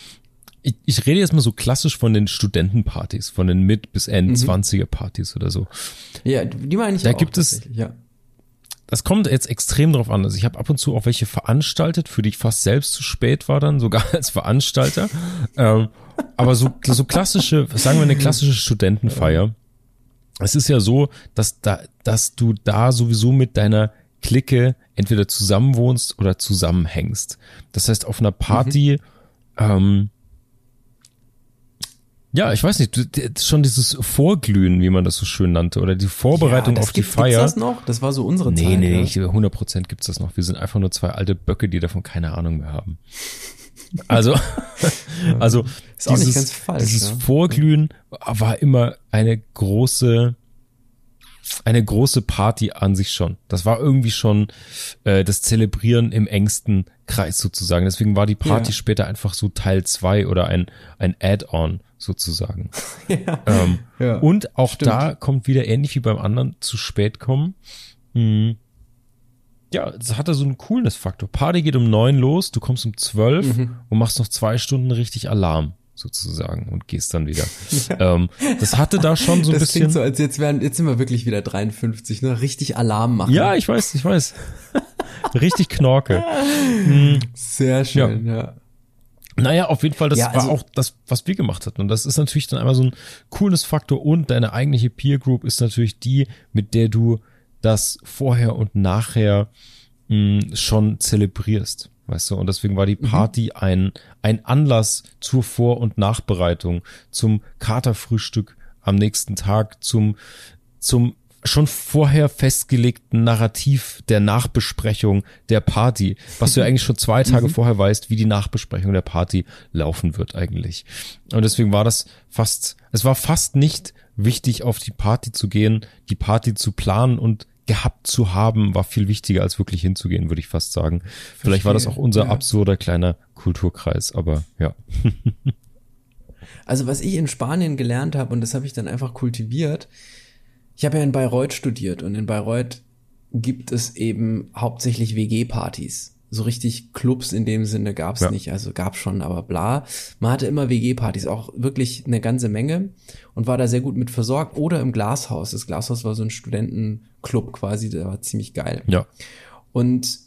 Speaker 1: ich, ich rede jetzt mal so klassisch von den Studentenpartys, von den Mit- bis
Speaker 3: Mhm.
Speaker 1: End-20er-Partys oder so.
Speaker 3: Ja, die meine ich
Speaker 1: Da
Speaker 3: auch
Speaker 1: gibt es-
Speaker 3: ja.
Speaker 1: Das kommt jetzt extrem drauf an. Also ich habe ab und zu auch welche veranstaltet, für die ich fast selbst zu spät war dann, sogar als Veranstalter. ähm, aber so, so klassische, sagen wir eine klassische Studentenfeier. Es ist ja so, dass da, dass du da sowieso mit deiner Clique entweder zusammenwohnst oder zusammenhängst. Das heißt, auf einer Party, ähm, ja, ich weiß nicht, schon dieses Vorglühen, wie man das so schön nannte, oder die Vorbereitung
Speaker 3: ja,
Speaker 1: auf die
Speaker 3: gibt-
Speaker 1: Feier.
Speaker 3: Gibt's das noch? Das war so unsere
Speaker 1: Nee,
Speaker 3: Zeit.
Speaker 1: nee, ich, 100 Prozent gibt's das noch. Wir sind einfach nur zwei alte Böcke, die davon keine Ahnung mehr haben. Also, also
Speaker 3: Ist auch nicht
Speaker 1: dieses,
Speaker 3: ganz falsch,
Speaker 1: dieses
Speaker 3: ja.
Speaker 1: Vorglühen war immer eine große, eine große Party an sich schon. Das war irgendwie schon äh, das Zelebrieren im engsten Kreis sozusagen. Deswegen war die Party
Speaker 3: Ja.
Speaker 1: später einfach so Teil zwei oder ein, ein Add-on sozusagen.
Speaker 3: Ja.
Speaker 1: Ähm,
Speaker 3: Ja,
Speaker 1: und auch
Speaker 3: stimmt.
Speaker 1: da kommt wieder ähnlich wie beim anderen zu spät kommen. Hm. Ja, es hatte so einen Coolness-Faktor. Party geht um neun los, du kommst um zwölf
Speaker 3: Mhm.
Speaker 1: und machst noch zwei Stunden richtig Alarm sozusagen und gehst dann wieder. ähm, das hatte da schon so ein
Speaker 3: das
Speaker 1: bisschen.
Speaker 3: klingt so, als jetzt wären, jetzt sind wir wirklich wieder 53, ne? Richtig Alarm machen.
Speaker 1: ja, ich weiß, ich weiß. richtig Knorke.
Speaker 3: Sehr schön, ja.
Speaker 1: Naja, auf jeden Fall, das
Speaker 3: Ja,
Speaker 1: war
Speaker 3: also-
Speaker 1: auch das, was wir gemacht hatten. Und das ist natürlich dann einmal so ein Coolness-Faktor und deine eigentliche Peer Group ist natürlich die, mit der du das vorher und nachher mh, schon zelebrierst. Weißt du, und deswegen war die Party ein, ein Anlass zur Vor- und Nachbereitung, zum Katerfrühstück am nächsten Tag, zum, zum schon vorher festgelegten Narrativ der Nachbesprechung der Party, was du ja eigentlich schon zwei Tage vorher weißt, wie die Nachbesprechung der Party laufen wird eigentlich. Und deswegen war das fast, es war fast nicht wichtig, auf die Party zu gehen, die Party zu planen und gehabt zu haben, war viel wichtiger als wirklich hinzugehen, würde ich fast sagen. Vielleicht war das auch unser
Speaker 3: ja.
Speaker 1: absurder kleiner Kulturkreis, aber ja.
Speaker 3: Also was ich in Spanien gelernt habe, und das habe ich dann einfach kultiviert, ich habe ja in Bayreuth studiert und in Bayreuth gibt es eben hauptsächlich WG-Partys. So richtig Clubs in dem Sinne gab's
Speaker 1: Ja.
Speaker 3: nicht, also gab schon, aber bla. Man hatte immer WG-Partys, auch wirklich eine ganze Menge und war da sehr gut mit versorgt. Oder im Glashaus. Das Glashaus war so ein Studentenclub quasi, der war ziemlich geil.
Speaker 1: Ja.
Speaker 3: Und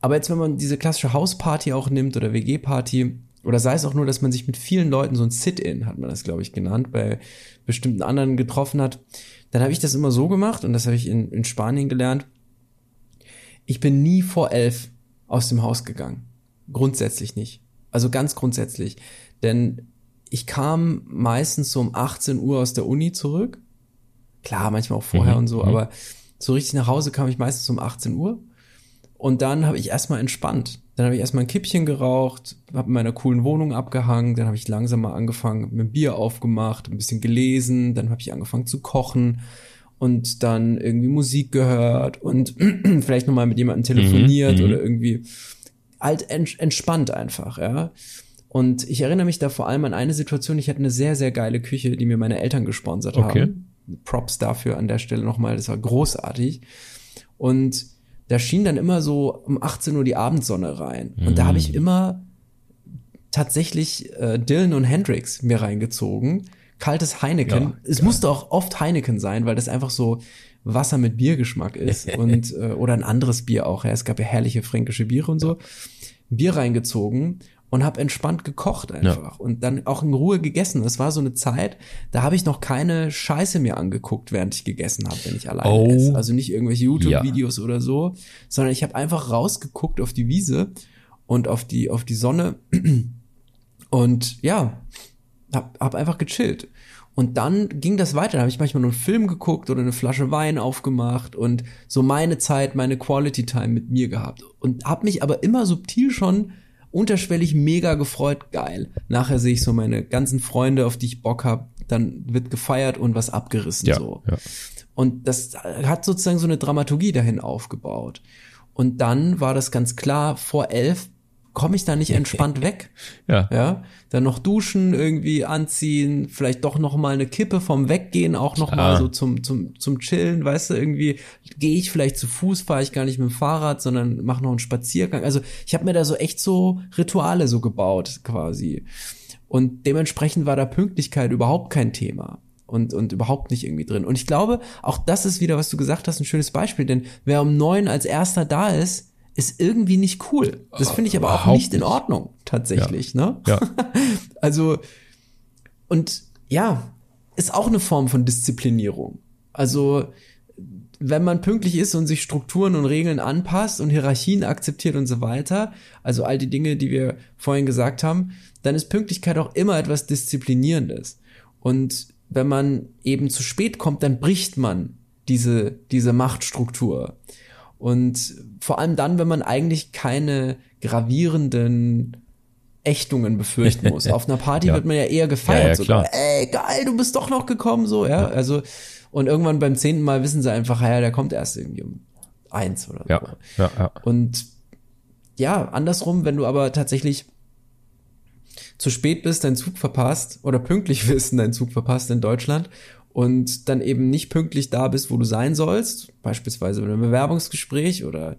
Speaker 3: aber jetzt, wenn man diese klassische Hausparty auch nimmt oder WG-Party, oder sei es auch nur, dass man sich mit vielen Leuten so ein Sit-In, hat man das, glaube ich, genannt, bei bestimmten anderen getroffen hat, dann habe ich das immer so gemacht, und das habe ich in, in Spanien gelernt. Ich bin nie vor elf aus dem Haus gegangen. Grundsätzlich nicht. Also ganz grundsätzlich. Denn ich kam meistens so um 18 Uhr aus der Uni zurück. Klar, manchmal auch vorher
Speaker 1: Mhm,
Speaker 3: und so,
Speaker 1: mhm.
Speaker 3: aber so richtig nach Hause kam ich meistens um 18 Uhr. Und dann habe ich erstmal entspannt. Dann habe ich erstmal ein Kippchen geraucht, habe in meiner coolen Wohnung abgehangen, dann habe ich langsam mal angefangen, mit dem Bier aufgemacht, ein bisschen gelesen, dann habe ich angefangen zu kochen und dann irgendwie Musik gehört und vielleicht nochmal mit jemandem telefoniert
Speaker 1: mhm.
Speaker 3: oder irgendwie ents entspannt einfach, ja. Und ich erinnere mich da vor allem an eine Situation, ich hatte eine sehr, sehr geile Küche, die mir meine Eltern gesponsert
Speaker 1: Okay.
Speaker 3: haben. Props dafür an der Stelle nochmal, das war großartig. Und da schien dann immer so um 18 Uhr die Abendsonne rein. Und da habe ich immer tatsächlich äh, Dylan und Hendrix mir reingezogen. Kaltes Heineken.
Speaker 1: Ja,
Speaker 3: es musste auch oft Heineken sein, weil das einfach so Wasser mit Biergeschmack ist. und äh, oder ein anderes Bier auch. Ja. Es gab ja herrliche fränkische Biere und so. Bier reingezogen und habe entspannt gekocht einfach und dann auch in Ruhe gegessen. Das war so eine Zeit, da habe ich noch keine Scheiße mir angeguckt, während ich gegessen habe, wenn ich alleine
Speaker 1: Oh.
Speaker 3: esse. Also nicht irgendwelche YouTube-Videos oder so, sondern ich habe einfach rausgeguckt auf die Wiese und auf die auf die Sonne und ja, hab, hab einfach gechillt. Und dann ging das weiter. Da habe ich manchmal nur einen Film geguckt oder eine Flasche Wein aufgemacht und so meine Zeit, meine Quality Time mit mir gehabt. Und habe mich aber immer subtil schon unterschwellig mega gefreut. Geil. Nachher sehe ich so meine ganzen Freunde, auf die ich Bock hab. Dann wird gefeiert und was abgerissen
Speaker 1: Ja,
Speaker 3: so.
Speaker 1: ja.
Speaker 3: Und das hat sozusagen so eine Dramaturgie dahin aufgebaut. Und dann war das ganz klar, vor elf komme ich da nicht entspannt weg.
Speaker 1: Ja.
Speaker 3: Ja, dann noch duschen, irgendwie anziehen, vielleicht doch noch mal eine Kippe vom Weggehen auch noch mal
Speaker 1: Klar.
Speaker 3: so zum zum zum Chillen, weißt du, irgendwie gehe ich vielleicht zu Fuß, fahre ich gar nicht mit dem Fahrrad, sondern mache noch einen Spaziergang. Also, ich habe mir da so echt so Rituale so gebaut quasi. Und dementsprechend war da Pünktlichkeit überhaupt kein Thema. Und, und überhaupt nicht irgendwie drin. Und ich glaube, auch das ist wieder, was du gesagt hast, ein schönes Beispiel. Denn wer um neun als erster da ist, ist irgendwie nicht cool. Das finde ich aber auch nicht in. Ordnung, tatsächlich, ne?
Speaker 1: Ja.
Speaker 3: Also, und ja, ist auch eine Form von Disziplinierung. Also, wenn man pünktlich ist und sich Strukturen und Regeln anpasst und Hierarchien akzeptiert und so weiter, also all die Dinge, die wir vorhin gesagt haben, dann ist Pünktlichkeit auch immer etwas Disziplinierendes. Und wenn man eben zu spät kommt, dann bricht man diese, diese Machtstruktur. Und vor allem dann, wenn man eigentlich keine gravierenden Ächtungen befürchten muss. Auf einer Party
Speaker 1: Ja.
Speaker 3: wird man ja eher gefeiert.
Speaker 1: Ja, ja, klar.
Speaker 3: Ey, geil, du bist doch noch gekommen, so, ja. Also, und irgendwann beim zehnten Mal wissen sie einfach, ja, der kommt erst irgendwie um eins oder so.
Speaker 1: Ja, ja, ja.
Speaker 3: Und ja, andersrum, wenn du aber tatsächlich zu spät bist, deinen Zug verpasst oder pünktlich bist und deinen Zug verpasst in Deutschland und dann eben nicht pünktlich da bist, wo du sein sollst, beispielsweise bei einem Bewerbungsgespräch oder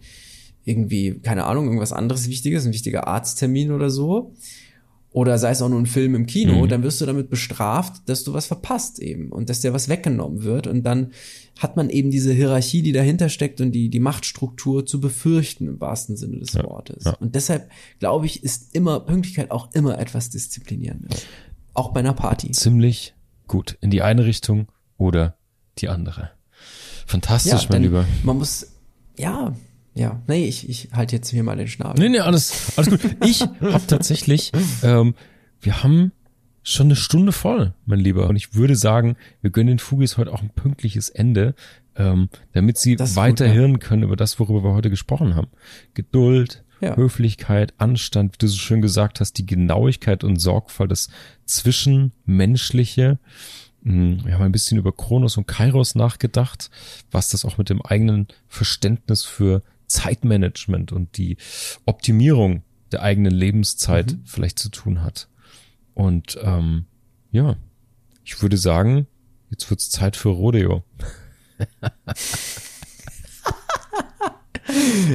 Speaker 3: irgendwie, keine Ahnung, irgendwas anderes Wichtiges, ein wichtiger Arzttermin oder so, oder sei es auch nur ein Film im Kino,
Speaker 1: Mhm.
Speaker 3: dann wirst du damit bestraft, dass du was verpasst eben und dass dir was weggenommen wird und dann hat man eben diese Hierarchie, die dahinter steckt und die, die Machtstruktur zu befürchten im wahrsten Sinne des Wortes.
Speaker 1: ja.
Speaker 3: Und deshalb glaube ich, ist immer Pünktlichkeit auch immer etwas Disziplinierendes. Auch bei einer Party.
Speaker 1: Ziemlich gut. In die eine Richtung oder die andere. Fantastisch, mein
Speaker 3: denn
Speaker 1: Lieber.
Speaker 3: Man muss, ja, ja, nee, ich, ich halte jetzt hier mal den Schnabel.
Speaker 1: Nee, nee, alles, alles gut. Ich habe tatsächlich, ähm, wir haben schon eine Stunde voll, mein Lieber. Und ich würde sagen, wir gönnen den Fugis heute auch ein pünktliches Ende, ähm, damit sie weiter
Speaker 3: gut, ja.
Speaker 1: können über das, worüber wir heute gesprochen haben. Geduld,
Speaker 3: Ja.
Speaker 1: Höflichkeit, Anstand, wie du so schön gesagt hast, die Genauigkeit und Sorgfalt, das Zwischenmenschliche. Mm, Wir haben ein bisschen über Kronos und Kairos nachgedacht, was das auch mit dem eigenen Verständnis für Zeitmanagement und die Optimierung der eigenen Lebenszeit vielleicht zu tun hat. Und ähm, ja, ich würde sagen, jetzt wird's Zeit für Rodeo.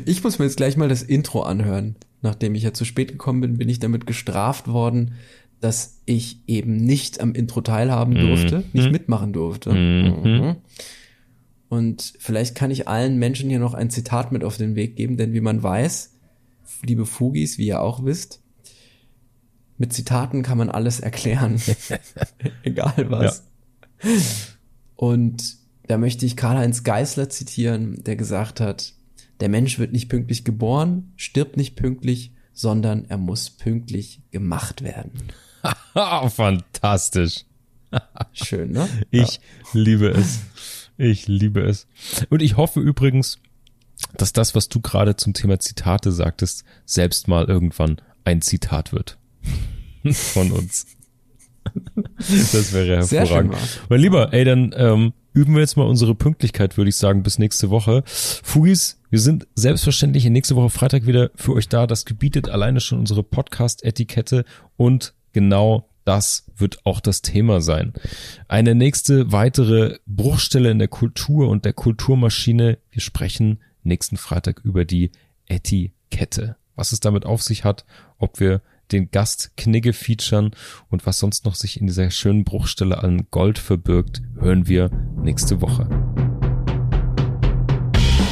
Speaker 3: Ich muss mir jetzt gleich mal das Intro anhören. Nachdem ich ja zu spät gekommen bin, bin ich damit gestraft worden, dass ich eben nicht am Intro teilhaben durfte, nicht mitmachen durfte. Mhm. Und vielleicht kann ich allen Menschen hier noch ein Zitat mit auf den Weg geben, denn wie man weiß, liebe Fugis, wie ihr auch wisst, mit Zitaten kann man alles erklären. Egal was. Und da möchte ich Karl-Heinz Geißler zitieren, der gesagt hat, der Mensch wird nicht pünktlich geboren, stirbt nicht pünktlich, sondern er muss pünktlich gemacht werden.
Speaker 1: Fantastisch.
Speaker 3: Schön, ne?
Speaker 1: Ich liebe es. Ich liebe es. Und ich hoffe übrigens, dass das, was du gerade zum Thema Zitate sagtest, selbst mal irgendwann ein Zitat wird. Von uns. Das wäre hervorragend. Mein Lieber, ey, dann ähm, üben wir jetzt mal unsere Pünktlichkeit, würde ich sagen, bis nächste Woche. Fugis, wir sind selbstverständlich in nächste Woche Freitag wieder für euch da. Das gebietet alleine schon unsere Podcast-Etikette und genau das wird auch das Thema sein. Eine nächste weitere Bruchstelle in der Kultur und der Kulturmaschine. Wir sprechen nächsten Freitag über die Etikette. Was es damit auf sich hat, ob wir den Gast Knigge featuren und was sonst noch sich in dieser schönen Bruchstelle an Gold verbirgt, hören wir nächste Woche.